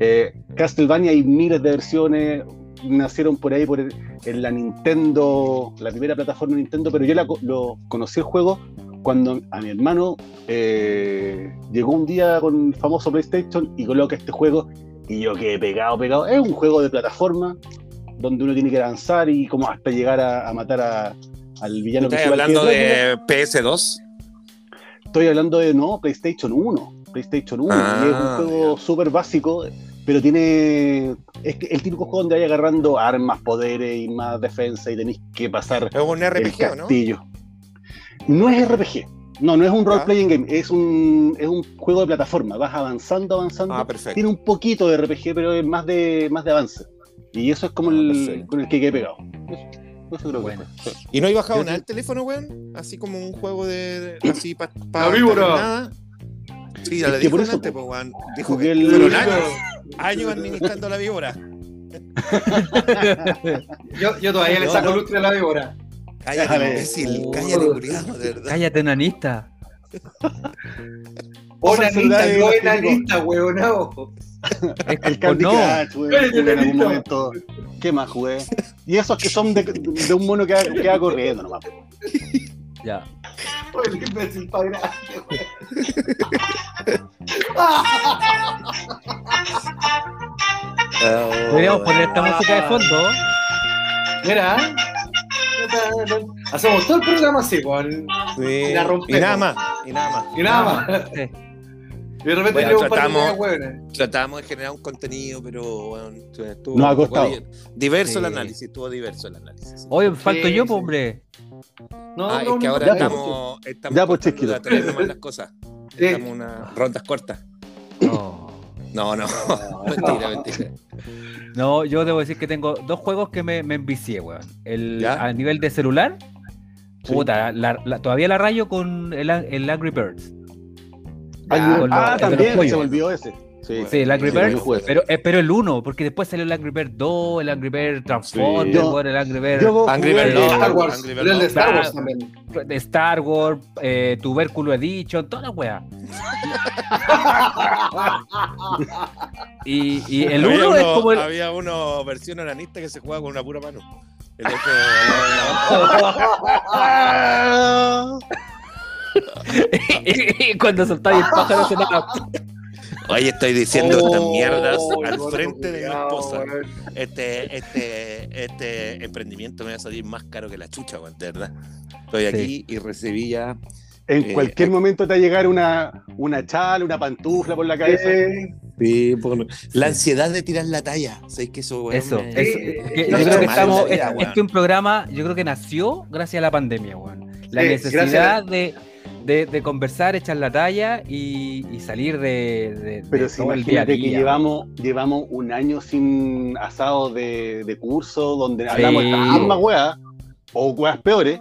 Eh, Castlevania hay miles de versiones, nacieron por ahí por el- en la Nintendo, la primera plataforma de Nintendo, pero yo la lo conocí el juego cuando a mi hermano eh, llegó un día con el famoso PlayStation y coloca este juego y yo quedé pegado, pegado. Es un juego de plataforma donde uno tiene que avanzar y como hasta llegar a, a matar a- al villano ¿Estás que hablando de PS2? Estoy hablando de no, PlayStation 1. PlayStation 1. Ah, y es un juego súper básico, pero tiene. Es que el típico juego donde hay agarrando armas, poderes y más defensa y tenéis que pasar Es un RPG, ¿o ¿no? castillo. ¿no? es RPG. No, no es un role-playing game, es un, es un juego de plataforma. Vas avanzando, avanzando. Ah, perfecto. Tiene un poquito de RPG, pero es más de, más de avance. Y eso es como Ah, el con el que quedé pegado. Eso, eso creo Bueno. que fue. ¿Y no hay bajado nada el teléfono, weón? Así como un juego de. de- así para. La víbora. nada. Sí, ya Es le eso, antes, pues, weón. Dijo que el- fueron años, años administrando la víbora. [laughs] Yo, yo todavía le No, saco no. lustre a la víbora. Cállate, Déjame. imbécil. Oh. Cállate, curiado, de verdad. Cállate, nanista. O nanita, de no los enanita, weonado. Es que El [laughs] Candy no. Crush, jugué, en algún momento. ¿Qué más jugué? Y esos que son de, de un mono que va, que va corriendo nomás. Ya. Oye, el imbécil pa' grande, Podríamos poner esta música de fondo. Mira. Hacemos todo el programa así, weón. Sí. La rompemos. Y nada más. Y nada más. Y nada más. Sí. Y de repente Bueno, par de tratamos-. Tratamos de generar un contenido, pero bueno, estuvo Nos ha costado. di- diverso el Sí. análisis, estuvo diverso el análisis. Oye, falto Sí, yo, sí. pues, hombre. No, ah, no, es que no, ahora no, estamos, estamos Ya, pues, cortando chiquito. las cosas. Sí. Estamos unas rondas cortas. No. No, no, [laughs] mentira, mentira. No, yo debo decir que tengo dos juegos que me, me envicié, weón. El, ¿Ya? a nivel de celular, Sí. puta, la- la- todavía la rayo con el, el Angry Birds. Ah, ah, también se volvió ese. Sí, Sí, el Angry Sí, Birds, yo jugué. pero, eh, pero el 1, porque después salió el Angry Birds 2, el Angry Birds Transformers, Yo- weón, el Angry Birds Yo Angry Birds no, Star Wars. Angry el de Star. Wars también. de Star Wars, eh, Tubérculo Edition, toda la weá. [laughs] Y, y el había 1 es uno- como el. Había una versión ananista que se jugaba con una pura mano. El otro- [laughs] Ah, cuando soltáis el pájaro se nada. Oye, estoy diciendo estas Oh, mierdas el al frente de mi esposa. Este, este, este emprendimiento me va a salir más caro que la chucha, weón, de verdad. Estoy aquí y recibí ya. En Eh, cualquier eh. momento te va a llegar una, una chala, una pantufla por la cabeza. Eh, Sí, por- La ansiedad de tirar la talla. ¿Sabes que eso, weón? Eso, me- que yo creo que estamos. sí, es-. Este es un programa, yo creo que nació gracias a la pandemia, weón. La necesidad de, de, de conversar, echar la talla y, y salir de, de- de Pero si todo el día a imagínate que llevamos, llevamos un año sin asado de, de curso donde hablamos de Sí. estas mismas weas, o weas peores,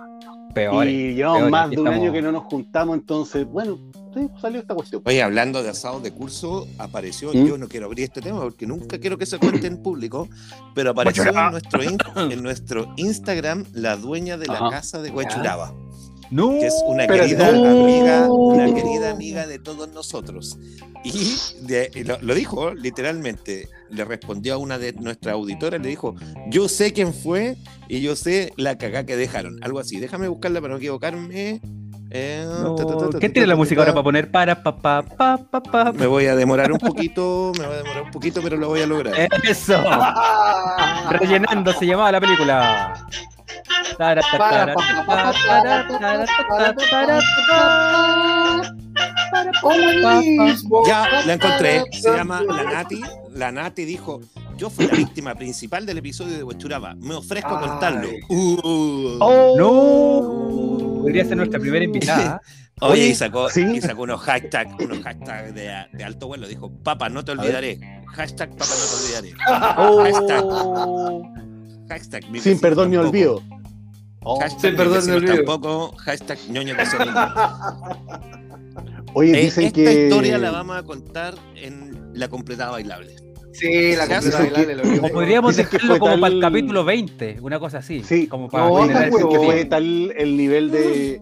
Peores. y llevamos peores, más de un estamos- año que no nos juntamos, entonces, bueno, sí, salió esta cuestión. Oye, hablando de asados de curso, apareció, ¿Mm? yo no quiero abrir este tema porque nunca quiero que se cuente en público, pero apareció en nuestro, in- en nuestro Instagram la dueña de la Ajá. casa de Huechuraba, No, que es una querida No. amiga, una querida amiga de todos nosotros. Y, de- y lo, lo dijo literalmente, le respondió a una de nuestras auditoras, le dijo, yo sé quién fue y yo sé la cagá que dejaron, algo así, déjame buscarla para no equivocarme. Eh, no. ta, ta, ta, ta, ¿Quién ta, tiene la música ahora para poner para pa pa pa pa pa? Me voy a demorar un poquito, me voy a demorar un poquito, pero lo voy a lograr. Eso. [laughs] Rellenando se llamaba la película. Ya la encontré, se llama La Nati. La Nati dijo: Yo fui la víctima principal del episodio de Huechuraba. Me ofrezco a contarlo. Uh. Oh. No. Podría ser nuestra primera invitada. Oye, y sacó, ¿sí? y sacó unos hashtags, unos hashtags de, de alto vuelo. Dijo: Papa, no te olvidaré. Hashtag Papa, no te olvidaré. Oh. Hashtag mi Sin perdón ni olvido. Oh. Hashtag perdón olvido. Tampoco. Hashtag ñoño que son lindos. Oye, Eh, dicen esta que. historia la vamos a contar en la completada bailable. Sí, la completa bailable. O podríamos Dicen que dejarlo como tal- para el capítulo 20, una cosa así. Sí. Como para No, Dicen que fue tal el nivel de,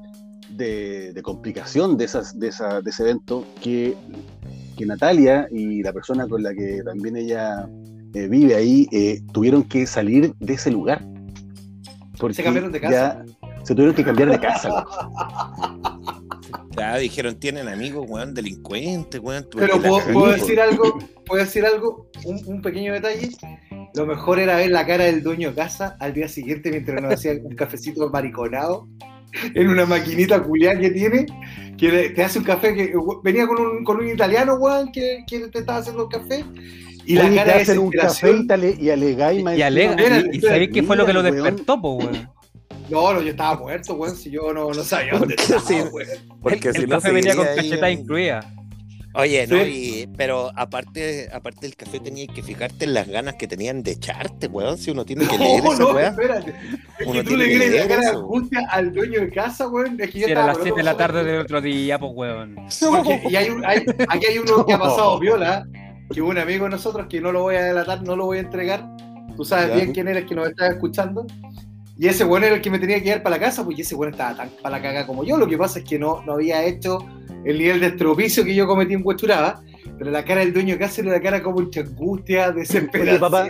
de, de complicación de, esas, de, esa, de ese evento que, que Natalia y la persona con la que también ella eh, vive ahí eh, tuvieron que salir de ese lugar. Porque Se cambiaron de casa. ya se tuvieron que cambiar de casa. Ya dijeron, tienen amigos, weón, delincuentes, weón. Pero puedo, decir algo, puedo decir algo, un, un pequeño detalle. Lo mejor era ver la cara del dueño de casa al día siguiente mientras nos hacía un cafecito mariconado en una maquinita culiada que tiene, que te hace un café que venía con un, con un italiano, weón, que, que te estaba haciendo el café. Y la cara te de hacen un café y, tale- y alegáis más Y, alega, y, y sabéis qué fue lo que lo weón. despertó, po, weón. No, no, yo estaba muerto, weón, si yo no, no sabía dónde estaba, Sí. weón. Porque el si el no café venía con seguiría ahí incluida. Oye, no, Sí. y- pero aparte, aparte del café tenías que fijarte en las ganas que tenían de echarte, weón. Si uno tiene que leer No, esa no, weá. espérate. Es Uno que tú le crees la cara angustia al dueño de casa, weón. Es que yo Era las con 7 de la tarde del otro día, pues, weón. Porque- y hay un- hay- aquí hay uno que ha pasado [laughs] viola, que un amigo de nosotros, que no lo voy a delatar, no lo voy a entregar. Tú sabes Ya. bien quién eres que nos estás escuchando. Y ese bueno era el que me tenía que llevar para la casa, pues y ese bueno estaba tan para la caga como yo. Lo que pasa es que no, no había hecho el nivel de estropicio que yo cometí en Huechuraba. Pero la cara del dueño de casa era la cara como entre angustia, desesperación. papá,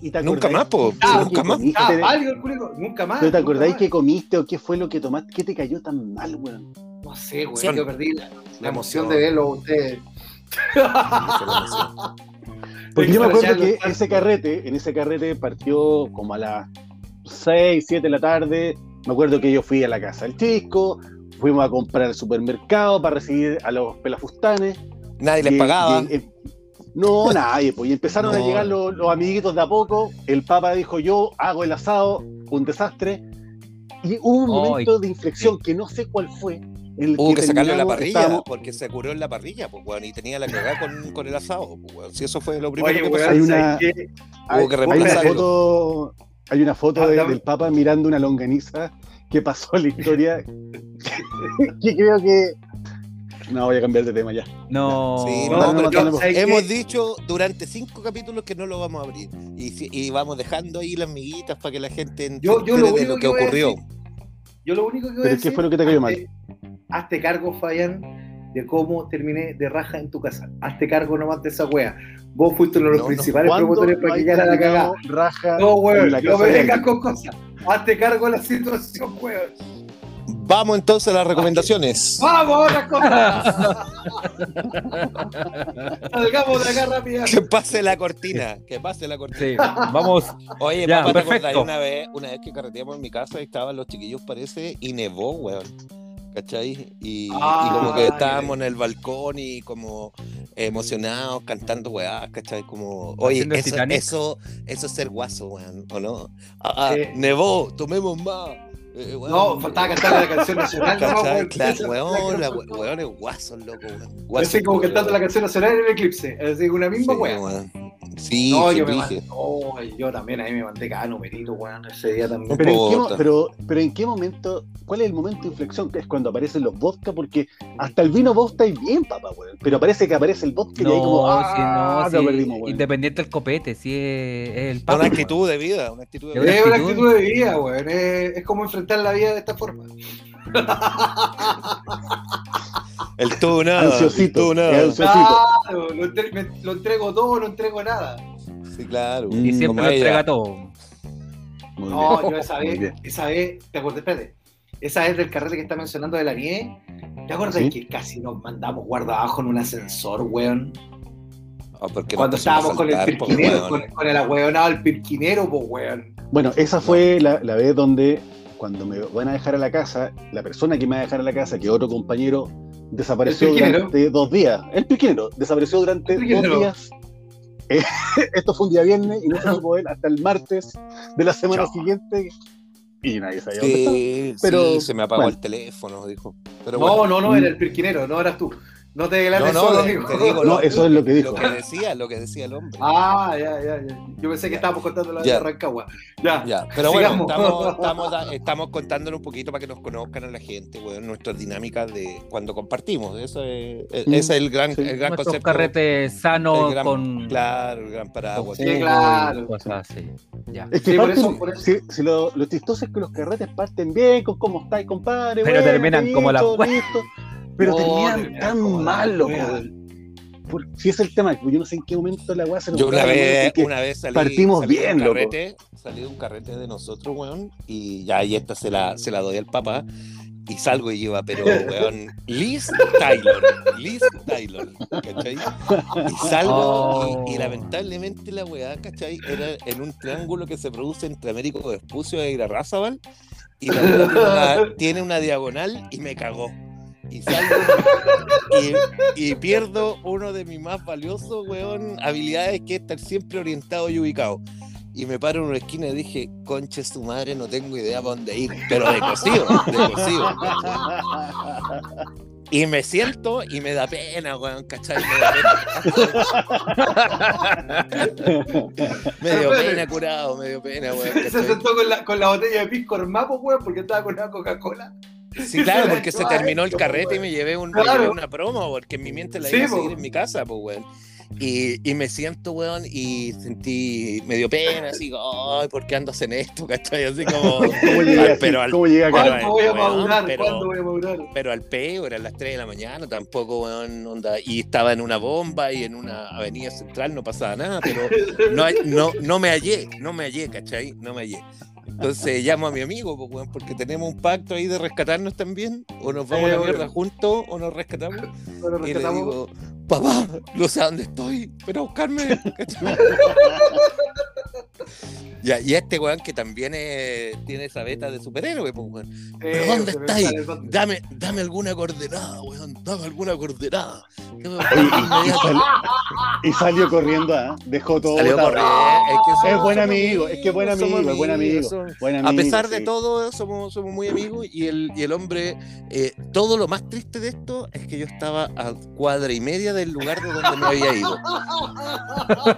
¿Y te Nunca más, po. Ah, Nunca más. comiste? Ah, el culico, nunca más. ¿Pero te acordáis que comiste o qué fue lo que tomaste? ¿Qué te cayó tan mal, weón? No sé, güey, yo perdí la, la emoción de verlo a ustedes. [laughs] Porque yo me acuerdo que ese carrete, en ese carrete partió como a las 6, 7 de la tarde. Me acuerdo que yo fui a la casa del Chisco, fuimos a comprar al supermercado para recibir a los pelafustanes. Nadie les Y- pagaba. y- y- no, [laughs] nadie, pues y empezaron a llegar los, los amiguitos de a poco. El Papa dijo: Yo hago el asado, un desastre. Y hubo un momento de inflexión que no sé cuál fue. En el Hubo que sacarlo de la parrilla, estábamos- porque se curó en la parrilla, pues, weón, y tenía la cagada con, con el asado, pues, weón. Si eso fue lo primero Oye, que pasó. Hay una-. Hubo que Hay una reemplazarlo. foto, hay una foto Ah, de- del Papa mirando una longaniza que pasó en la historia. [laughs] que creo que. No, voy a cambiar de tema ya. No. Sí, No, no, pero que hemos dicho durante cinco capítulos que no lo vamos a abrir. Y, y vamos dejando ahí las miguitas para que la gente Yo- yo lo de único lo que que a ocurrió. decir- Yo lo único que voy a ¿Pero decir. qué fue lo que te cayó mal? Hazte- cargo, Fabián, de cómo terminé de raja en tu casa. Hazte cargo nomás de esa wea. Vos fuiste uno de los No, principales ¿Cuándo promotores para que llegara la cagada. Raja No, weón, no me vengas con cosas. Hazte cargo de la situación, weón. Vamos entonces a las recomendaciones. [laughs] ¡Vamos a otras cosas! [laughs] Salgamos de acá rápido. Que pase la cortina, que pase la cortina. Sí, vamos. [laughs] Oye, Ya, papá, ¿te perfecto. acordás una vez, una vez que carreteamos en mi casa y estaban los chiquillos, parece, y nevó, weón. ¿Cachai? Y, y como que Ay. estábamos en el balcón y como emocionados, cantando weá, ¿cachai? Como, oye, eso, eso, eso es ser guaso, weón, ¿o no? Ah, ah, nevó, tomemos más. Eh, weón. No, faltaba cantar la canción nacional. weón. Claro, weón, la weón es guaso, loco, weón. Así Guaso, como weón. cantando la canción nacional en el eclipse. Así una misma Sí, weón. Sí, No, sí, yo me mandé, oh, yo también ahí me mandé cada numerito, weón, ese día también. Pero en, qué, pero, pero en qué momento, ¿cuál es el momento de inflexión? Que es cuando aparecen los vodka, porque hasta el vino vos estáis bien, papá, weón. Pero parece que aparece el vodka y ahí como, No, ah, si no, lo si- perdimos, weón. independiente del copete, si es, es el Una papo. actitud de vida, una actitud de Es vida. Es una actitud. actitud de vida, weón. Es, es como enfrentar la vida de esta forma. [laughs] El todo nada. El Ansiosito, todo nada. Claro, lo, entre- me- lo entrego todo, no entrego nada. Sí, claro. Y siempre lo entrega todo. Muy No, bien. yo esa vez, esa vez, te acordé, espérate, esa vez del carrete que está mencionando de la nieve, ¿te acuerdas Sí. que casi nos mandamos guarda abajo en un ascensor, weón? Porque Cuando estábamos con el po, pirquinero, con, con el ahueonado del pirquinero, pues, weón. Bueno, esa fue la, la vez donde, cuando me van a dejar a la casa, la persona que me va a dejar a la casa, que otro compañero, desapareció durante dos días. El piquinero desapareció durante dos días. Eh, [laughs] esto fue un día viernes y no se supo ver hasta el martes de la semana siguiente. Y nadie sabía dónde estaba. Sí, Pero, sí, se me apagó bueno. el teléfono, dijo. Pero no, bueno. no, no, era el pirquinero, no eras tú. No te no, delates no, solo, te- amigo. te digo, No, eso es lo que dijo. Lo que decía, lo que decía el hombre. Ah, ya, ya, ya. Yo pensé que estábamos contando la de Ya. Rancagua. Ya. Ya, pero bueno, Sigamos. estamos, [laughs] estamos, estamos contándole un poquito para que nos conozcan a la gente, weón, nuestras dinámicas de cuando compartimos. Eso es, e- Mm, ese es el gran, sí. el gran Nuestros concepto. el gran- con. Claro, el gran paraguas. Sí, claro. Cosas así. Ya. Es que Sí, por parten- eso- por eso. si, si lo, lo chistoso es que los carretes parten bien, con cómo estáis, compadre. Pero bueno, terminan como la- listo. Pero No, terminan tan como la mal, loco. wea. Por- Si es el tema, yo no sé en qué momento la weá se nos Yo una vez, porque- una vez salí, partimos salí bien, un loco. carrete, salí de un carrete de nosotros, weón, y ya y esta se la, se la doy al papá. Y salgo y lleva, pero, [laughs] weón, Liz Taylor, Liz Taylor, ¿cachai? Y salgo Oh. y, y lamentablemente la weá, ¿cachai? Era en un triángulo que se produce entre Américo Vespucio e Irarrázaval y la weá tiene una, tiene una diagonal y me cagó. Y salgo y, y pierdo uno de mis más valiosos, weón, habilidades que es estar siempre orientado y ubicado. Y me paro en una esquina y dije, conche su madre, no tengo idea para dónde ir. Pero de cocido, de cocido. Y me siento y me da pena, weón, ¿cachai? Me da pena. [laughs] me dio pena curado, me dio pena, weón. Se sentó con la, con la botella de pisco hermano, weón, porque estaba con una Coca-Cola. Sí, claro, porque se terminó el carrete y me llevé, un, me Claro. llevé una promo, porque en mi mente la Sí, iba a po. seguir en mi casa, pues, weón. Y, y me siento, weón, y sentí, me dio pena, así, ay, ¿por qué andas en esto? ¿Cachai? Así como, ¿Cómo pero al- ¿Cómo llegué acá? Pero, ¿Cuándo voy a madurar? pero- ¿Cuándo voy a madurar? pero al peo, eran las 3 de la mañana, tampoco, weón, onda, y estaba en una bomba y en una avenida central, no pasaba nada, pero no, no, no me hallé, no me hallé, ¿cachai? No me hallé. Entonces llamo a mi amigo, pues, weón, porque tenemos un pacto ahí de rescatarnos también, o nos vamos Eh, a la bueno. mierda juntos, o nos rescatamos. Y le rescatamos. digo, papá, no sé dónde estoy, pero a buscarme. [laughs] ya, y este weón que también eh, tiene esa beta de superhéroe, pues, weón. ¿Pero Eh, dónde estáis? Dame, dame alguna coordenada, weón, dame alguna coordenada. Oye, y, y sal- y salió corriendo, ¿ah? dejó todo. Salió. Es, que Es buen amigo, es que buen amigo, es buen amigo. somos- buen A amigo, pesar de sí. todo, somos, somos muy amigos y el, y el hombre, eh, todo lo más triste de esto es que yo estaba a cuadra y media del lugar de donde me había ido. [laughs]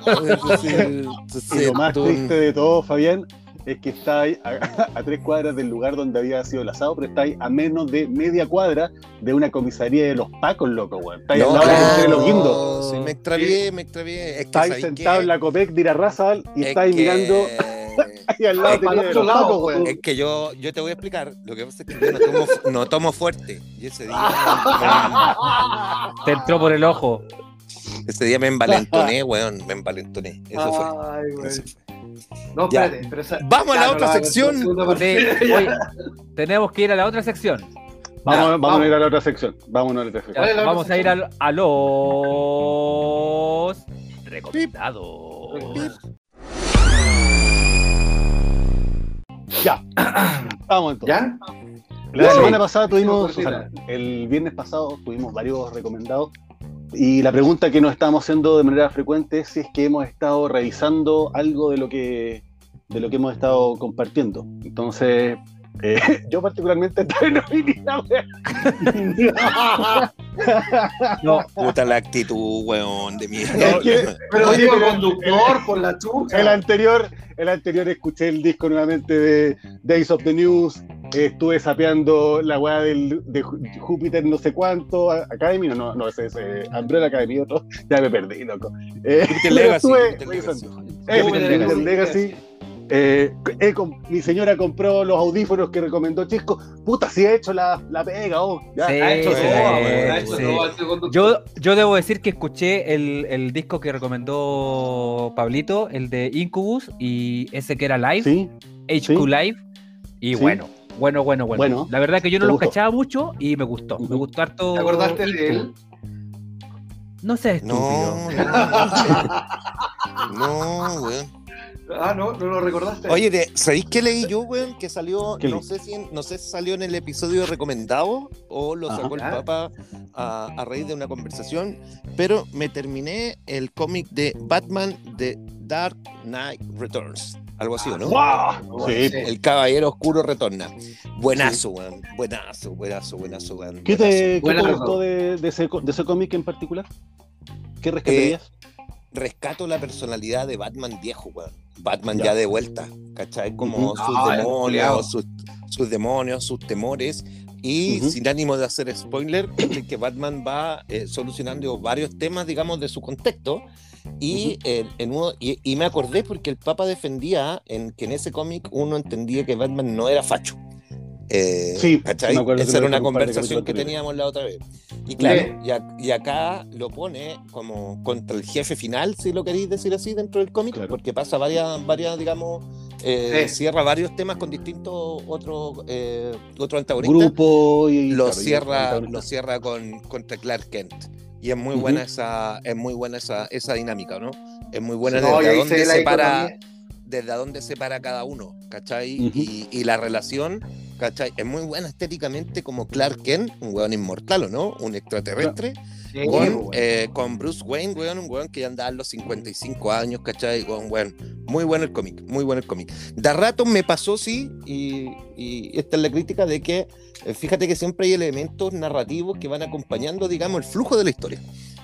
Es decir, Y entonces, lo más tú- triste de todo, Fabián, es que está ahí a, [laughs] a tres cuadras del lugar donde había sido el asado, pero está ahí a menos de media cuadra de una comisaría de los Pacos, loco, weón. Está ahí al lado de claro, los guindos. sí, me extravié, me extravié. Es que, Está ahí ¿sabes sentado qué? en la Copec de Irarrázaval y Es está ahí que- mirando [laughs] ahí al lado tenía el de otro los lado, Pacos, weón. Es que yo, yo te voy a explicar. Lo que pasa es que yo no tomo, no tomo fuerte. Y ese día, Te entró por el ojo. ese día me envalentoné, weón. Me envalentoné. Eso fue. Ay, güey. Eso fue. No, Ya. espérate, pero esa- Vamos a la no otra sección. oye, tenemos que ir a la otra sección. Vamos, Ya, vamos, vamos. a ir a la otra sección. Vámonos a la otra sección. Otra Vamos a ir a los recomendados. Ya. Vamos entonces. ¿Ya? La semana pasada tuvimos, Sí, o sea, el viernes pasado tuvimos varios recomendados y la pregunta que nos estamos haciendo de manera frecuente es si es que hemos estado revisando algo de lo que de lo que hemos estado compartiendo. Entonces, eh, [laughs] yo particularmente no vi ni una wea. No, Puta la actitud, weón, de mierda. [laughs] Pero Oye, digo, conductor por la chucha. El anterior, el anterior escuché el disco nuevamente de Days of the News. eh, estuve sapeando la weá del, de Júpiter no sé cuánto, Academy, no, no, no, ese es eh, Umbrella Academy, otro, [laughs] ya me perdí, loco. Eh, Júpiter Legacy, estuve Júpiter revisando. Legacy. Eh. Eh, he mi señora compró los audífonos que recomendó Chisco. Puta, sí ha hecho la, la pega, oh. Ya, Sí, Ha hecho sí, todo, ha sí. hecho yo, yo debo decir que escuché el, el disco que recomendó Pablito, el de Incubus, y ese que era live, Sí, HQ sí. Live, y Sí. bueno, bueno, bueno, bueno, Bueno. La verdad que yo no ¿Te los gustó? cachaba mucho y me gustó, me gustó harto. ¿Te acordaste de él? No sé, estúpido. No, no, [laughs] no, weón. Ah, no, no lo recordaste. Oye, ¿sabéis qué leí yo, weón? Que salió, ¿Qué no leí? sé si en- no sé si salió en el episodio recomendado o lo Ajá. sacó el Ah. Papa a, a raíz de una conversación, pero me terminé el cómic de Batman de Dark Knight Returns. Algo así, ¿o ¿no? ¡Wow! Sí. El Caballero Oscuro retorna. Buenazo, weón. Buenazo, buenazo, buenazo, weón. ¿Qué te, qué te gustó de, de ese, de ese cómic en particular? ¿Qué Eh, rescatarías? Rescato la personalidad de Batman viejo, weón. Batman Ya. ya, de vuelta, ¿cachai? Como sus Ah, demonios, sus, sus demonios, sus temores. Y sin ánimo de hacer spoiler, [clears throat] ¿cachai? que Batman va eh, solucionando varios temas, digamos, de su contexto. Y, eh, en uno- y, y me acordé porque el Papa defendía en que en ese cómic uno entendía que Batman no era facho. Eh, Sí, ¿cachai? me acuerdo Esa era una conversación que teníamos la otra vez. Y claro, y, a- y acá lo pone como contra el jefe final, si lo queréis decir así, dentro del cómic, Claro. porque pasa varias, varias digamos, eh, Sí. cierra varios temas con distintos otros eh, otros antagonistas. Grupo y. Lo claro, y cierra, antagonista. lo cierra con, contra Clark Kent. Y es muy Ujú. buena esa, es muy buena esa, esa dinámica, ¿no? Es muy buena No, y desde dónde se para, dicotomía. Desde dónde se para cada uno, ¿cachai? Ujú. y, y la relación, ¿cachai? Es muy buena estéticamente como Clark Kent, un weón inmortal, ¿o no? Un extraterrestre, Sí, con, bueno. eh, con Bruce Wayne, weón, un weón que ya andaba en los 55 años, ¿cachai? Weón, weón. Muy bueno el cómic, muy bueno el cómic. De rato me pasó, sí, y, y esta es la crítica de que, eh, fíjate que siempre hay elementos narrativos que van acompañando, digamos, el flujo de la historia.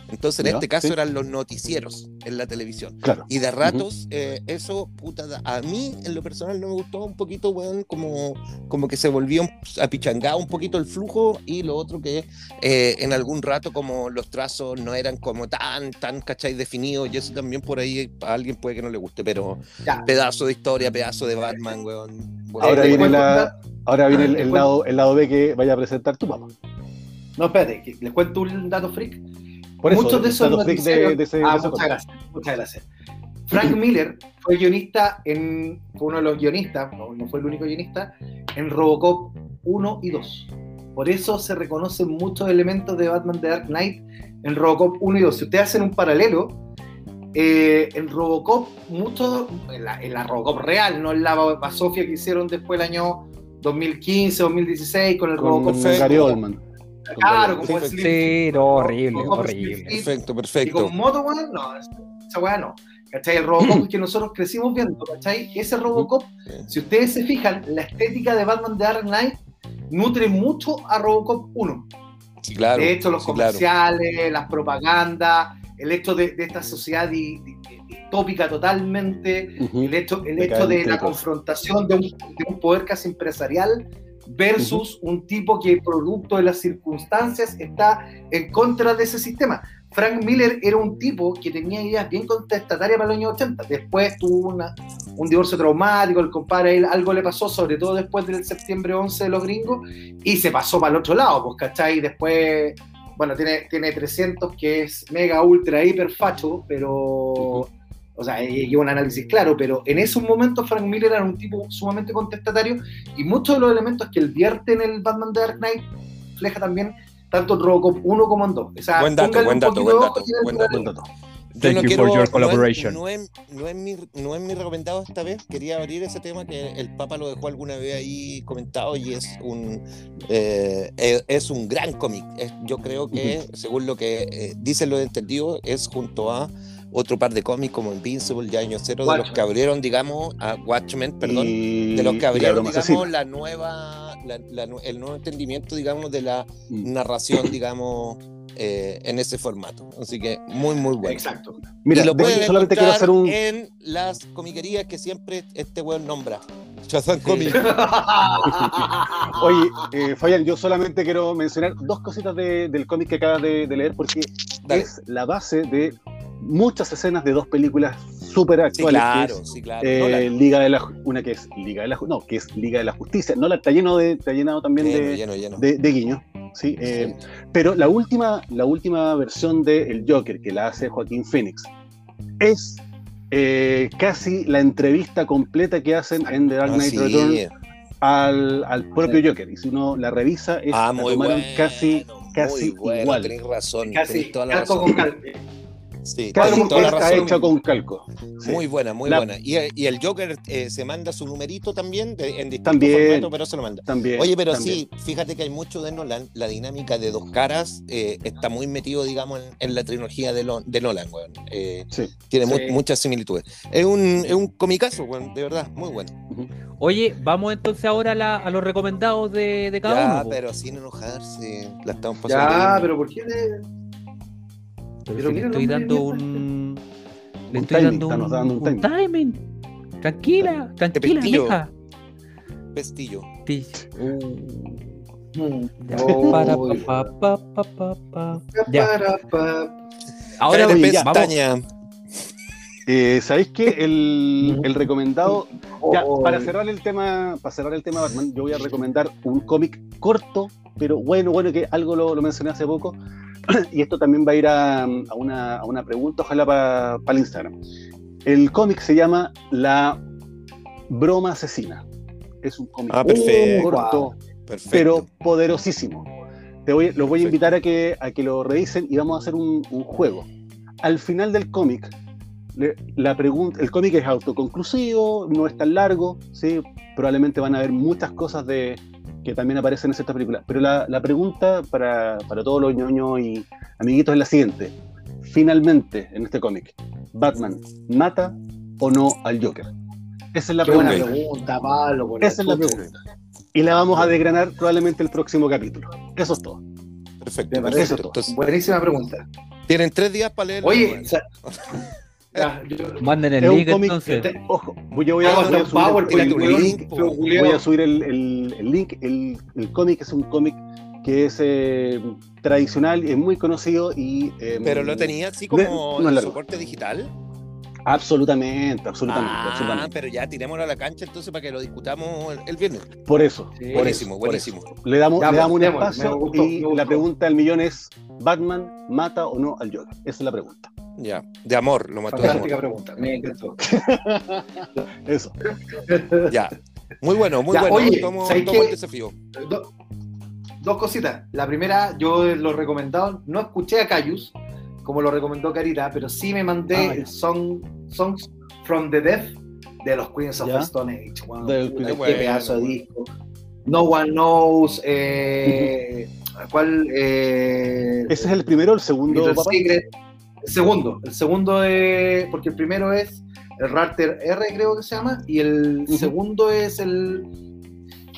Entonces, en Ya, este caso sí. eran los noticieros en la televisión. Claro. Y de ratos, eh, eso, puta, a mí en lo personal no me gustó un poquito, weón, como, como que se volvió apichangado un poquito el flujo y lo otro que eh, en algún rato como los trazos no eran como tan, tan, ¿cachai? Definidos y eso también por ahí a alguien puede que no le guste, pero Ya. pedazo de historia, pedazo de Batman, weón. Ahora Eh, viene, ¿te la, ahora viene el, ¿te el cuento? lado, el lado B que vaya a presentar tu papá. No, espérate, les cuento un dato freak. Por eso, Muchos de esos de, de Ah, muchas gracias, muchas gracias. Frank Miller fue guionista en, fue uno de los guionistas, no, no fue el único guionista, en Robocop 1 y 2. Por eso se reconocen muchos elementos de Batman The Dark Knight en Robocop 1 y 2. Si ustedes hacen un paralelo, eh, en Robocop, mucho, en la, en la Robocop real, no en la Basofia que hicieron después el año 2015, 2016, con el Con Robocop Gary Oldman. Claro, Sí, como el Sí, no, horrible, Robocop horrible. Fit, Perfecto, y perfecto. con moto, weón, no, esa weá no. ¿Cachai? El Robocop [clears throat] que nosotros crecimos viendo, ¿cachai? Ese Robocop, Sí. si ustedes se fijan, la estética de Batman de Dark Knight nutre mucho a Robocop 1. Sí, claro. de hecho, los sí, claro. comerciales, las propagandas, el hecho de, de esta sociedad di- di- distópica totalmente, Ujú. el hecho, el hecho de la confrontación de un, de un poder casi empresarial versus un tipo que producto de las circunstancias está en contra de ese sistema. Frank Miller era un tipo que tenía ideas bien contestatarias para los años 80. Después tuvo una- un divorcio traumático, el compadre él algo le pasó, sobre todo después del septiembre 11 de los gringos, y se pasó para el otro lado, pues, ¿cachai? Después, bueno, tiene, tiene 300 que es mega, ultra, hiper facho, pero, o sea, y y un análisis claro, pero en esos momentos Frank Miller era un tipo sumamente contestatario y muchos de los elementos que él vierte en el Batman de Dark Knight refleja también tanto en Robocop 1 como en 2. O sea, Buen dato, buen dato, buen dato, buen dato. Buen dato. Yo Thank no you quiero, for your no es- collaboration. No es, no, es mi, no es mi recomendado esta vez. Quería abrir ese tema que el Papa lo dejó alguna vez ahí comentado y es un, eh, eh, es un gran cómic. Yo creo que, según lo que eh, dicen los entendidos, es junto a otro par de cómics como Invincible y Año Cero, de los Watchmen. que abrieron, digamos, a Watchmen, perdón, Y- de los que abrieron, digamos, asesina. la nueva, la- la nu- el nuevo entendimiento, digamos, de la Mm. narración, digamos, eh, en ese formato. Así que muy, muy bueno. Exacto. Mira, y lo solamente quiero hacer un. en las comiquerías que siempre este weón nombra. [laughs] Sí. Comic. [laughs] Oye, eh, Fabián, yo solamente quiero mencionar dos cositas de- del cómic que acabas de, de leer porque Dale. es la base de muchas escenas de dos películas súper actuales. claro, es, sí, claro. eh. Liga de la una que es Liga de la no, que es Liga de la Justicia. No, la está lleno de, está llenado también Lleno, de, lleno, lleno. de, de guiños. Sí, eh, pero la última, la última versión de El Joker que la hace Joaquín Phoenix es eh, casi la entrevista completa que hacen en The Dark Ah, Knight sí. Return al, al propio Joker. Y si uno la revisa, es, Ah, la tomaron bueno. casi, casi bueno, igual. Tenés razón. Casi, tenés toda la calco razón. con calco. Sí, Casi tenés toda la está razón. hecha con calco. Sí. Muy buena, muy La- buena. Y, y el Joker eh, se manda su numerito también de- en distintos También. formatos, pero se lo manda. También. Oye, pero también. sí, fíjate que hay mucho de Nolan, la dinámica de dos caras eh, está muy metido, digamos, en, en la trilogía de, Lo- de Nolan, weón. Eh, Sí. tiene mu- muchas similitudes. Es un, es un comicazo, weón, de verdad, muy bueno. Oye, vamos entonces ahora a, la- a los recomendados de, de cada ya, uno. po. pero sin enojarse, la estamos pasando. Ya, bien. pero ¿por qué le.? Pero pero si le estoy dando un. Le estoy timing, dando un, nos está dando un un timing. Tranquila, tranquila, pestillo. mija. Pestillo. Ti-. Ya. Para, Uy. pa, pa, pa, pa, pa. Ya. Para, pa. Ahora oye, ya, pestaña. Eh, ¿Sabéis que el, [laughs] el recomendado Ya, para cerrar el tema, para cerrar el tema Batman, yo voy a recomendar un cómic corto, pero bueno, bueno, que algo lo, lo mencioné hace poco, [clears throat] y esto también va a ir a, a una, a una pregunta, ojalá para el Instagram. El cómic se llama La Broma Asesina. Es un cómic Ah, perfecto. corto, Perfecto. pero poderosísimo. Te voy, los voy a invitar a que, a que lo revisen y vamos a hacer un, un juego. Al final del cómic, la pregunta, el cómic es autoconclusivo, no es tan largo, ¿sí? probablemente van a haber muchas cosas de, que también aparecen en esta película. Pero la, la pregunta para, para todos los ñoños y amiguitos es la siguiente. Finalmente, en este cómic, ¿Batman mata o no al Joker? Esa es la Qué buena pregunta. pregunta, Pablo. por Esa es la pregunta. Y la vamos a desgranar probablemente el próximo capítulo. Eso es todo. Perfecto, parece perfecto. todo. Entonces, Buenísima pregunta. tienen tres días para leerlo. Oye, [laughs] ya, yo- [laughs] Manden el link entonces. Te- Ojo, yo voy a, Vamos a voy a subir, power, el, link, link, voy a subir el, el- el link. El, el cómic es un cómic que es eh, tradicional, es muy conocido y... eh, Pero lo tenía así no como no es en soporte digital. Absolutamente, absolutamente, ah, absolutamente. pero ya tirémoslo a la cancha entonces para que lo discutamos el, el viernes. Por eso, Sí. por buenísimo, eso, por buenísimo. eso. Le damos, Ya, le damos un espacio gustó, y la pregunta del millón es, ¿Batman mata o no al Joker? Esa es la pregunta. Ya, de amor, lo mató de Fantástica amor. pregunta. Me encantó. [laughs] Eso. Ya. Muy bueno, muy Ya, bueno. oye, tomo, ¿sabes tomo el desafío. Do- dos cositas. La primera, yo lo recomendado, no escuché a Cayus, como lo recomendó Carita, pero sí me mandé Ah, el song, Songs from the Death de los Queens of Ya. the Stone Age. Wow, Del puta, Queen- qué bueno, pedazo de disco. No One Knows. Eh, ¿Cuál? Eh, ¿Ese es el primero o el segundo, Little papá? Secret. El segundo. El segundo es. Porque el primero es el Raptor R, creo que se llama. Y el segundo es el.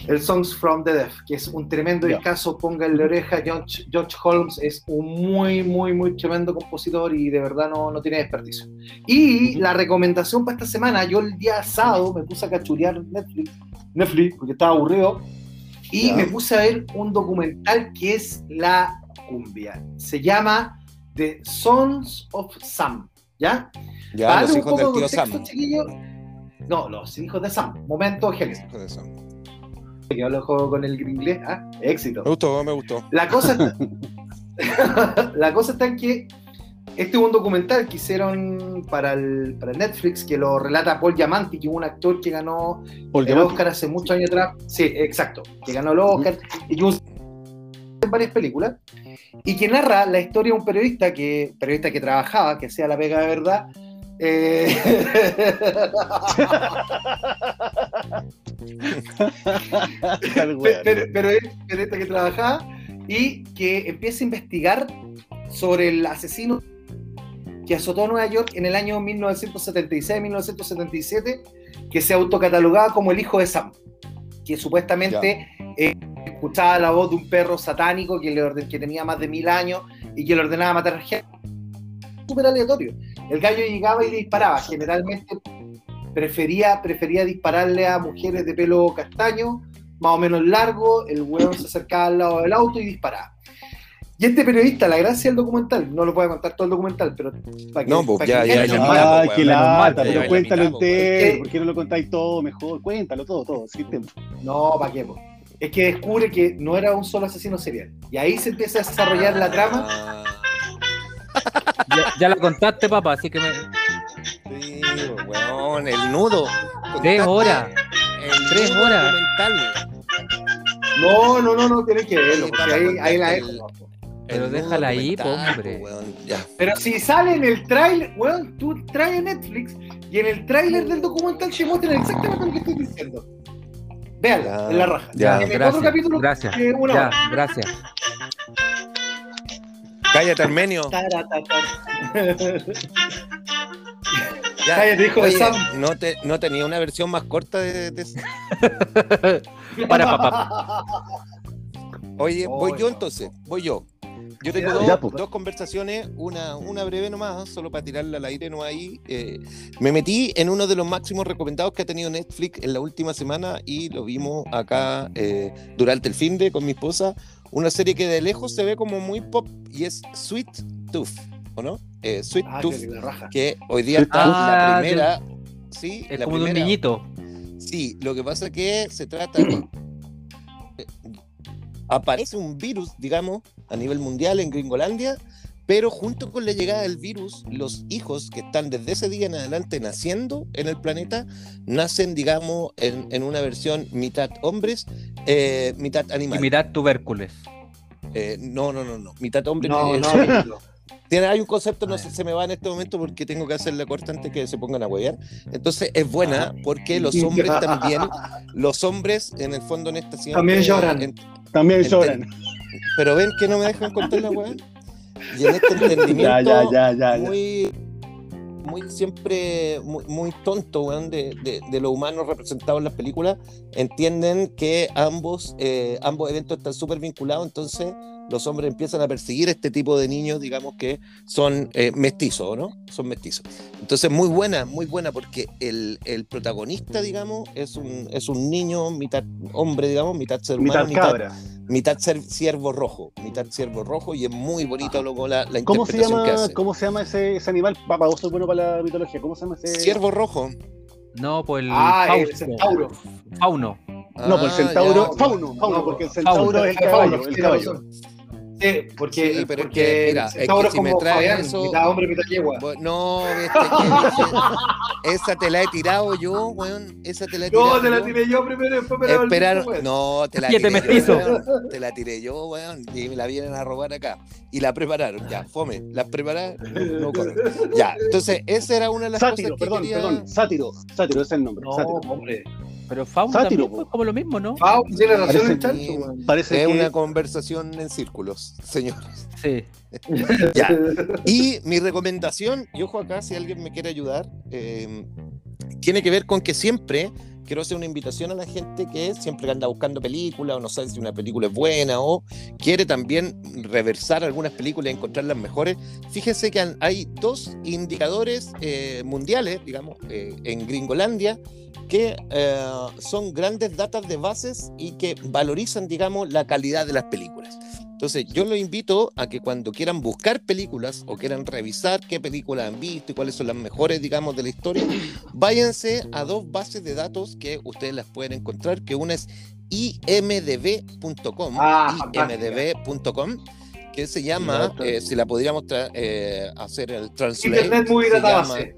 El Songs from the Deaf, que es un tremendo Ya. discazo, pónganle oreja. George, George Holmes es un muy, muy, muy tremendo compositor y de verdad no, no tiene desperdicio. Y la recomendación para esta semana, yo el día sábado me puse a cachurear Netflix, Netflix porque estaba aburrido, y Ya. me puse a ver un documental que es la cumbia. Se llama The Sons of Sam, ¿ya? Ya, los hijos del de tío contexto, Sam. chiquillos. No, los hijos de Sam. Momento, Génesis. Hijos de Sam. Que hablo juego con el inglés. ¿ah? Éxito. Me gustó, me gustó. La cosa, está, [laughs] [laughs] la cosa está en que este es un documental que hicieron para el, para el Netflix que lo relata Paul Diamante, que es un actor que ganó Paul el. Oscar hace muchos años atrás. Sí, exacto. Que ganó el Oscar y que un- en varias películas. Y que narra la historia de un periodista que, periodista que trabajaba, que hacía la pega de verdad. eh. [laughs] pero, pero es periodista que trabajaba y que empieza a investigar sobre el asesino que azotó Nueva York en el año 1976-1977, que se autocatalogaba como el hijo de Sam, que supuestamente eh, escuchaba la voz de un perro satánico que, le orden- que tenía más de mil años y que le ordenaba matar a gente. Súper aleatorio. El gallo llegaba y le disparaba. Generalmente prefería, prefería dispararle a mujeres de pelo castaño, más o menos largo. El hueón se acercaba al lado del auto y disparaba. Y este periodista, la gracia del documental, no lo puedo contar todo el documental, pero para que, No, pues, para ya, que ya, ya, Ah, qué menos lata, mal, pero cuéntalo entero. weón. ¿Por qué no lo contáis todo mejor? Cuéntalo todo, todo. sí, tiempo. No, ¿para qué? po? Es que descubre que no era un solo asesino serial. Y ahí se empieza a desarrollar la trama. Ah, Ya, ya la contaste, papá, así que me... weón, el nudo. Tres horas. El Tres nudo horas. No, no, no, no, tienes que verlo, porque ahí, ahí la el- Pero déjala ahí, hombre. po, weón, ya. Pero si sale en el trailer, weón, tú traes Netflix y en el tráiler del documental se muestran exactamente lo que estoy diciendo. Véanla, en la raja. ya, en el gracias, otro capítulo, gracias. que una Ya, hora. gracias. Cállate, Armenio. Ya. Oye, Sam. ¿no, te, ¿No tenía una versión más corta de, de- [laughs] Para papá. Oye, voy Oy, yo entonces, voy yo. Yo tengo Ya, dos, ya, pues. dos conversaciones, una, una breve nomás, solo para tirarla al aire, no ahí. Eh, me metí en uno de los máximos recomendados que ha tenido Netflix en la última semana y lo vimos acá eh, durante el fin de con mi esposa. Una serie que de lejos se ve como muy pop y es Sweet Tooth, ¿o no? Eh, Sweet Ah, Tooth, que hoy día está la Ah, primera. Sí, Es la como de un niñito. Sí, lo que pasa es que se trata de... [coughs] Aparece un virus, digamos, a nivel mundial en Gringolandia, pero junto con la llegada del virus, los hijos que están desde ese día en adelante naciendo en el planeta, nacen, digamos, en, en una versión mitad hombres, eh, mitad Y animal. mirad tubérculos. Eh, no, no, no, no, mitad hombre. No, no. Tiene, hay un concepto, no Ah, sé, se me va en este momento porque tengo que hacerle corta antes que se pongan a huear. Entonces es buena porque los hombres también, los hombres en el fondo en esta siempre- También lloran. en- También lloran. pero ven que no me dejan contar la weá. Y en este [laughs] entendimiento Ya, ya, ya, ya. ya. muy, muy siempre muy, muy tonto, weón, de, de, de lo humano representado en las películas, entienden que ambos, eh, ambos eventos están súper vinculados, entonces los hombres empiezan a perseguir este tipo de niños, digamos que son eh, mestizos, ¿no? Son mestizos. Entonces, muy buena, muy buena, porque el, el protagonista, digamos, es un, es un niño, mitad hombre, digamos, mitad ser humano, Mitad cabra. mitad ser- ciervo rojo, mitad ciervo rojo, y es muy bonito luego la, la ¿Cómo se interpretación que llama, hace. ¿cómo se llama ese, ese animal? Papá, vos sos bueno para la mitología. ¿Cómo se llama ese? Ciervo rojo. No, pues el Ah, el centauro. Fauno. No, por el Ah, centauro. ya. Fauno, fauno, No, porque el Fauno. centauro es el caballo. El caballo. Sí, porque, Sí, pero es porque que, mira, es que es si me Fabián, eso- mitad hombre, mitad yegua. No, esa te la he tirado yo, weón. Esa te la he tirado. No, te la tiré yo primero, después me la volví después. no, te la tiré yo, weón. Te la tiré yo, weón. Y me la vienen a robar acá. Y la prepararon, ya, fome. La prepararon, no, no corre. Ya, entonces, esa era una de las Sátiro, cosas que perdón, quería- perdón. Sátiro. Sátiro, ese es el nombre. No, Sátiro. hombre. Pero Sátiro, también fue como lo mismo, ¿no? Pau, tiene razón Parece el chancho, que- weón. Parece Es que. una conversación en círculos, señores. Sí. [laughs] Ya. Y mi recomendación, y ojo acá, si alguien me quiere ayudar, eh, tiene que ver con que siempre quiero hacer una invitación a la gente que siempre anda buscando películas o no sabe si una película es buena o quiere también reversar algunas películas y encontrar las mejores. Fíjense que hay dos indicadores eh, mundiales, digamos, eh, en Gringolandia, que eh, son grandes datas de bases y que valorizan, digamos, la calidad de las películas. Entonces, yo los invito a que cuando quieran buscar películas o quieran revisar qué películas han visto y cuáles son las mejores, digamos, de la historia, váyanse a dos bases de datos que ustedes las pueden encontrar, que una es imdb.com, Ah, imdb.com, que se llama, eh, si la podríamos tra- eh, hacer el translate, Internet Movie se Database. llama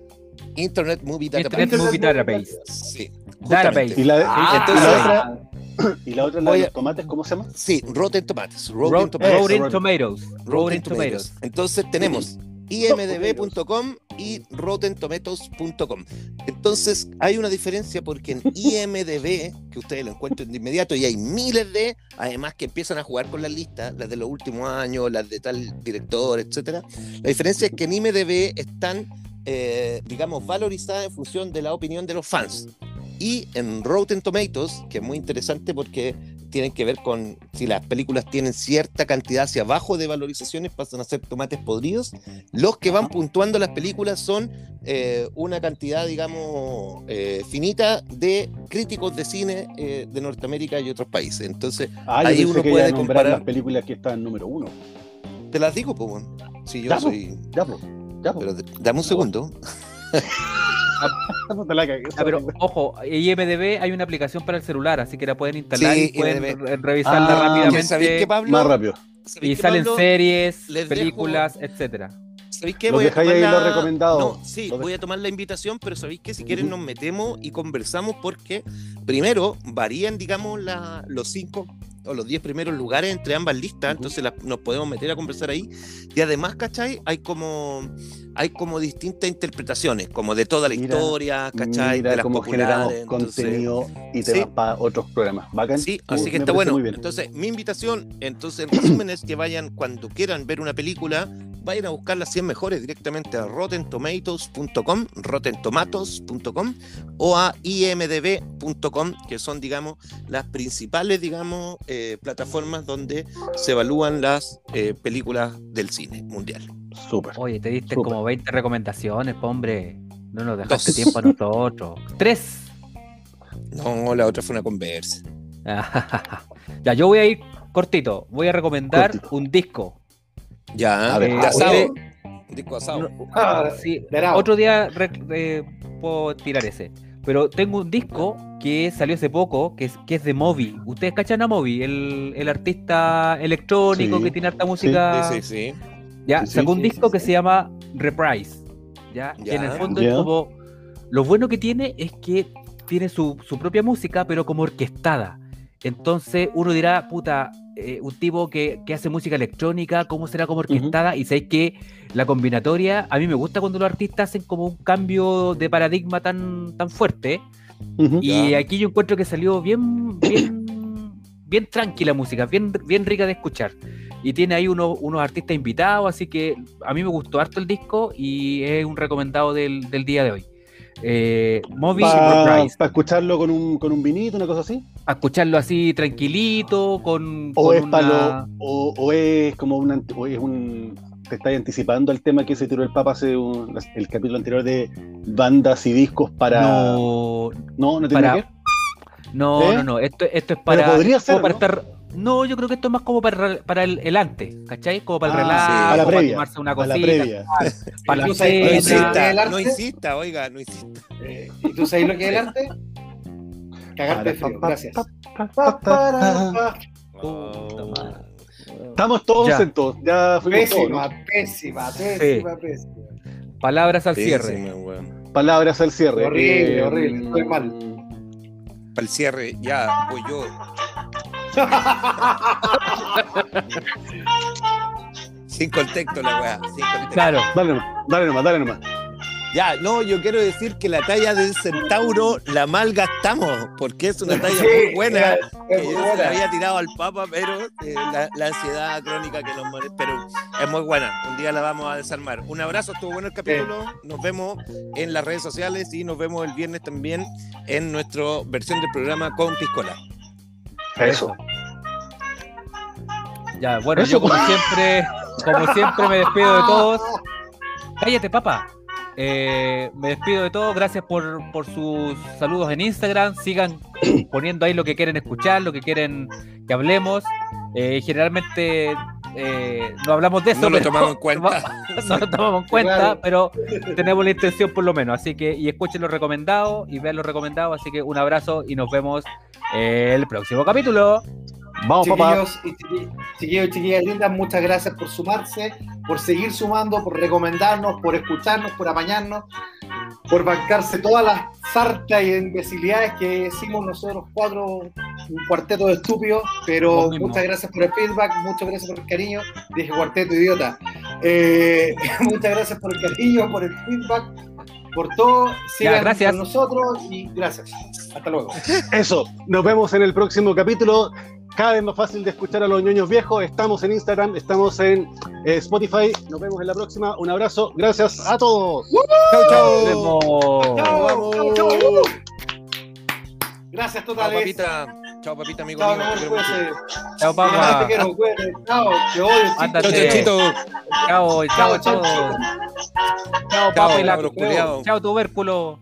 Internet Movie Database. Internet Movie Database. Sí, Database. Y la, Ah, y la entonces- otra. [coughs] Y la otra, la de los tomates, ¿cómo se llama? Sí, Rotten Tomatoes. Ro- Rotten Tomatoes. Rotten Rotten- Tomatoes. Rotten Tomatoes. Tomatoes. Entonces tenemos [coughs] imdb.com y rottentomatoes.com. Entonces hay una diferencia porque en [laughs] IMDB, que ustedes lo encuentran de inmediato, y hay miles de, además que empiezan a jugar con las listas, las de los últimos años, las de tal director, etcétera. La diferencia es que en IMDB están, eh, digamos, valorizadas en función de la opinión de los fans. Y en Rotten Tomatoes, que es muy interesante porque tienen que ver con si las películas tienen cierta cantidad hacia abajo de valorizaciones, pasan a ser tomates podridos. Los que van puntuando las películas son eh, una cantidad, digamos, eh, finita de críticos de cine eh, de Norteamérica y otros países. Entonces, Ah, ahí uno que puede comparar. las películas que están número uno. Te las digo, pues, bueno. Si yo Ya, soy. Ya. Ya, pues. Pero dame un segundo. [laughs] [laughs] No te la cagues. Ah, pero ojo, IMDB hay una aplicación para el celular, así que la pueden instalar Sí, y pueden IMDb. re- revisarla Ah, rápidamente. ¿Sabéis qué, Pablo? Más rápido. ¿Sabéis Y salen Pablo? series, Les dejo- películas, etcétera. ¿Sabéis qué? Los Voy a dejáis tomar ahí la- los recomendados. No, sí, voy a tomar la invitación, pero sabéis que si quieren nos metemos y conversamos porque primero varían, digamos, la- los cinco o los diez primeros lugares entre ambas listas, entonces la- nos podemos meter a conversar ahí. Y además, ¿cachai? Hay como hay como distintas interpretaciones, como de toda la Mira, historia, ¿cachai? Mira de las cómo generamos entonces- contenido y te Sí. vas para otros programas. Bacán. Sí, Uh, así que está bueno. Entonces, mi invitación, entonces, el resumen es que vayan cuando quieran ver una película, vayan a buscar las 100 mejores directamente a rottentomatoes.com, rottentomatoes.com o a imdb.com, que son, digamos, las principales, digamos, eh, plataformas donde se evalúan las eh, películas del cine mundial. Súper. Oye, te diste como 20 recomendaciones, po, hombre. No nos dejaste Dos. tiempo a nosotros. Tres. No, la otra fue una conversa. [laughs] ya, yo voy a ir cortito. Voy a recomendar Cortito. un disco. Ya, A ver, de ah, asado. oye, Un disco asado. No, Ah, sí, otro día re- eh, puedo tirar ese. Pero tengo un disco que salió hace poco, que es, que es de Moby. ¿Ustedes cachan a Moby? El, el artista electrónico Sí, que tiene harta música. Sí, sí, sí. Ya, Sí, sí, sacó un sí, disco sí, que sí. se llama Reprise. ¿ya? En el fondo Ya. es como. Lo bueno que tiene es que tiene su, su propia música, pero como orquestada. Entonces uno dirá, puta, eh, un tipo que, que hace música electrónica, ¿cómo será como orquestada? Y sabéis que la combinatoria, a mí me gusta cuando los artistas hacen como un cambio de paradigma tan, tan fuerte. Y Ya. aquí yo encuentro que salió bien, bien, bien tranquila música, bien, bien rica de escuchar. Y tiene ahí uno- unos artistas invitados, así que a mí me gustó harto el disco y es un recomendado del, del día de hoy. Eh, Moby Para escucharlo con un, con un vinito, una cosa así. A escucharlo así tranquilito, con, O con es, una- o, o es como un, ant- o es un. Te estás anticipando al tema que se tiró el Papa hace un- el capítulo anterior de bandas y discos para. No, No, no, tiene para- que ver. no, ¿Eh? no, no, esto, esto es para, podría ser, para ¿no? estar... No, yo creo que esto es más como para, para el, el antes, ¿cachai? Como para el Ah, relajo, sí. a la para previa, tomarse una la cosita, previa. para [laughs] la ¿Tú sabes No qué cena. el insista, arte? no insista, oiga, no insista. Eh, ¿Y tú sabes lo que es el arte? Cagarte frío, Para, pa, gracias. Estamos todos Ya. Ya fuimos todos. Pésima, ¿no? pésima, pésima, pésima. Palabras al cierre. Pésima. Palabras al cierre. Horrible, Eh, horrible, estoy mal. Para el cierre, ya, voy yo. Sin contexto la weá, sin contexto. Claro. Dale nomás, dale nomás, dale nomás. Ya, no, yo quiero decir que la talla del centauro la malgastamos, porque es una talla Sí, muy buena. Que se la había tirado al Papa, pero eh, la, la ansiedad crónica que nos muere. Pero es muy buena. Un día la vamos a desarmar. Un abrazo, estuvo bueno el capítulo. Nos vemos en las redes sociales y nos vemos el viernes también en nuestra versión del programa con Piscola. Eso. Ya, bueno, Eso. yo como siempre, como siempre me despido de todos. [laughs] Cállate, papá. Eh, me despido de todos. Gracias por, por sus saludos en Instagram. Sigan [clears throat] poniendo ahí lo que quieren escuchar, lo que quieren que hablemos. Eh, generalmente eh, no hablamos de eso. No lo tomamos en [laughs] cuenta. no lo tomamos en cuenta, Claro. pero tenemos la intención por lo menos. Así que, y escuchen los recomendados y vean los recomendados. Así que un abrazo y nos vemos el próximo capítulo. Vamos, papá. Chiquillos y chiqui- chiquillos y chiquillas lindas, muchas gracias por sumarse, por seguir sumando, por recomendarnos, por escucharnos, por apañarnos, por bancarse todas las sartas y imbecilidades que hicimos nosotros cuatro, un cuarteto de estúpidos, pero muchas gracias por el feedback, muchas gracias por el cariño, dije cuarteto idiota, Eh, [laughs] muchas gracias por el cariño, por el feedback, por todo, sigan gracias. con nosotros y gracias, hasta luego. Eso. Nos vemos en el próximo capítulo. Cada vez más fácil de escuchar a los ñoños viejos. Estamos en Instagram, estamos en eh, Spotify. Nos vemos en la próxima. Un abrazo. Gracias a todos. Chau, Nos vemos. Chao, chao, chao. Gracias Chau, totales. papita. Chao, papita, amigo Chao, te quiero mucho. cuídate. Chao, Te papá. quiero, cuídate. Chao, te odio. chico. Ándate. Chao, chanchito. Chao, chao, Chao, chao, la-. Chao, tubérculo.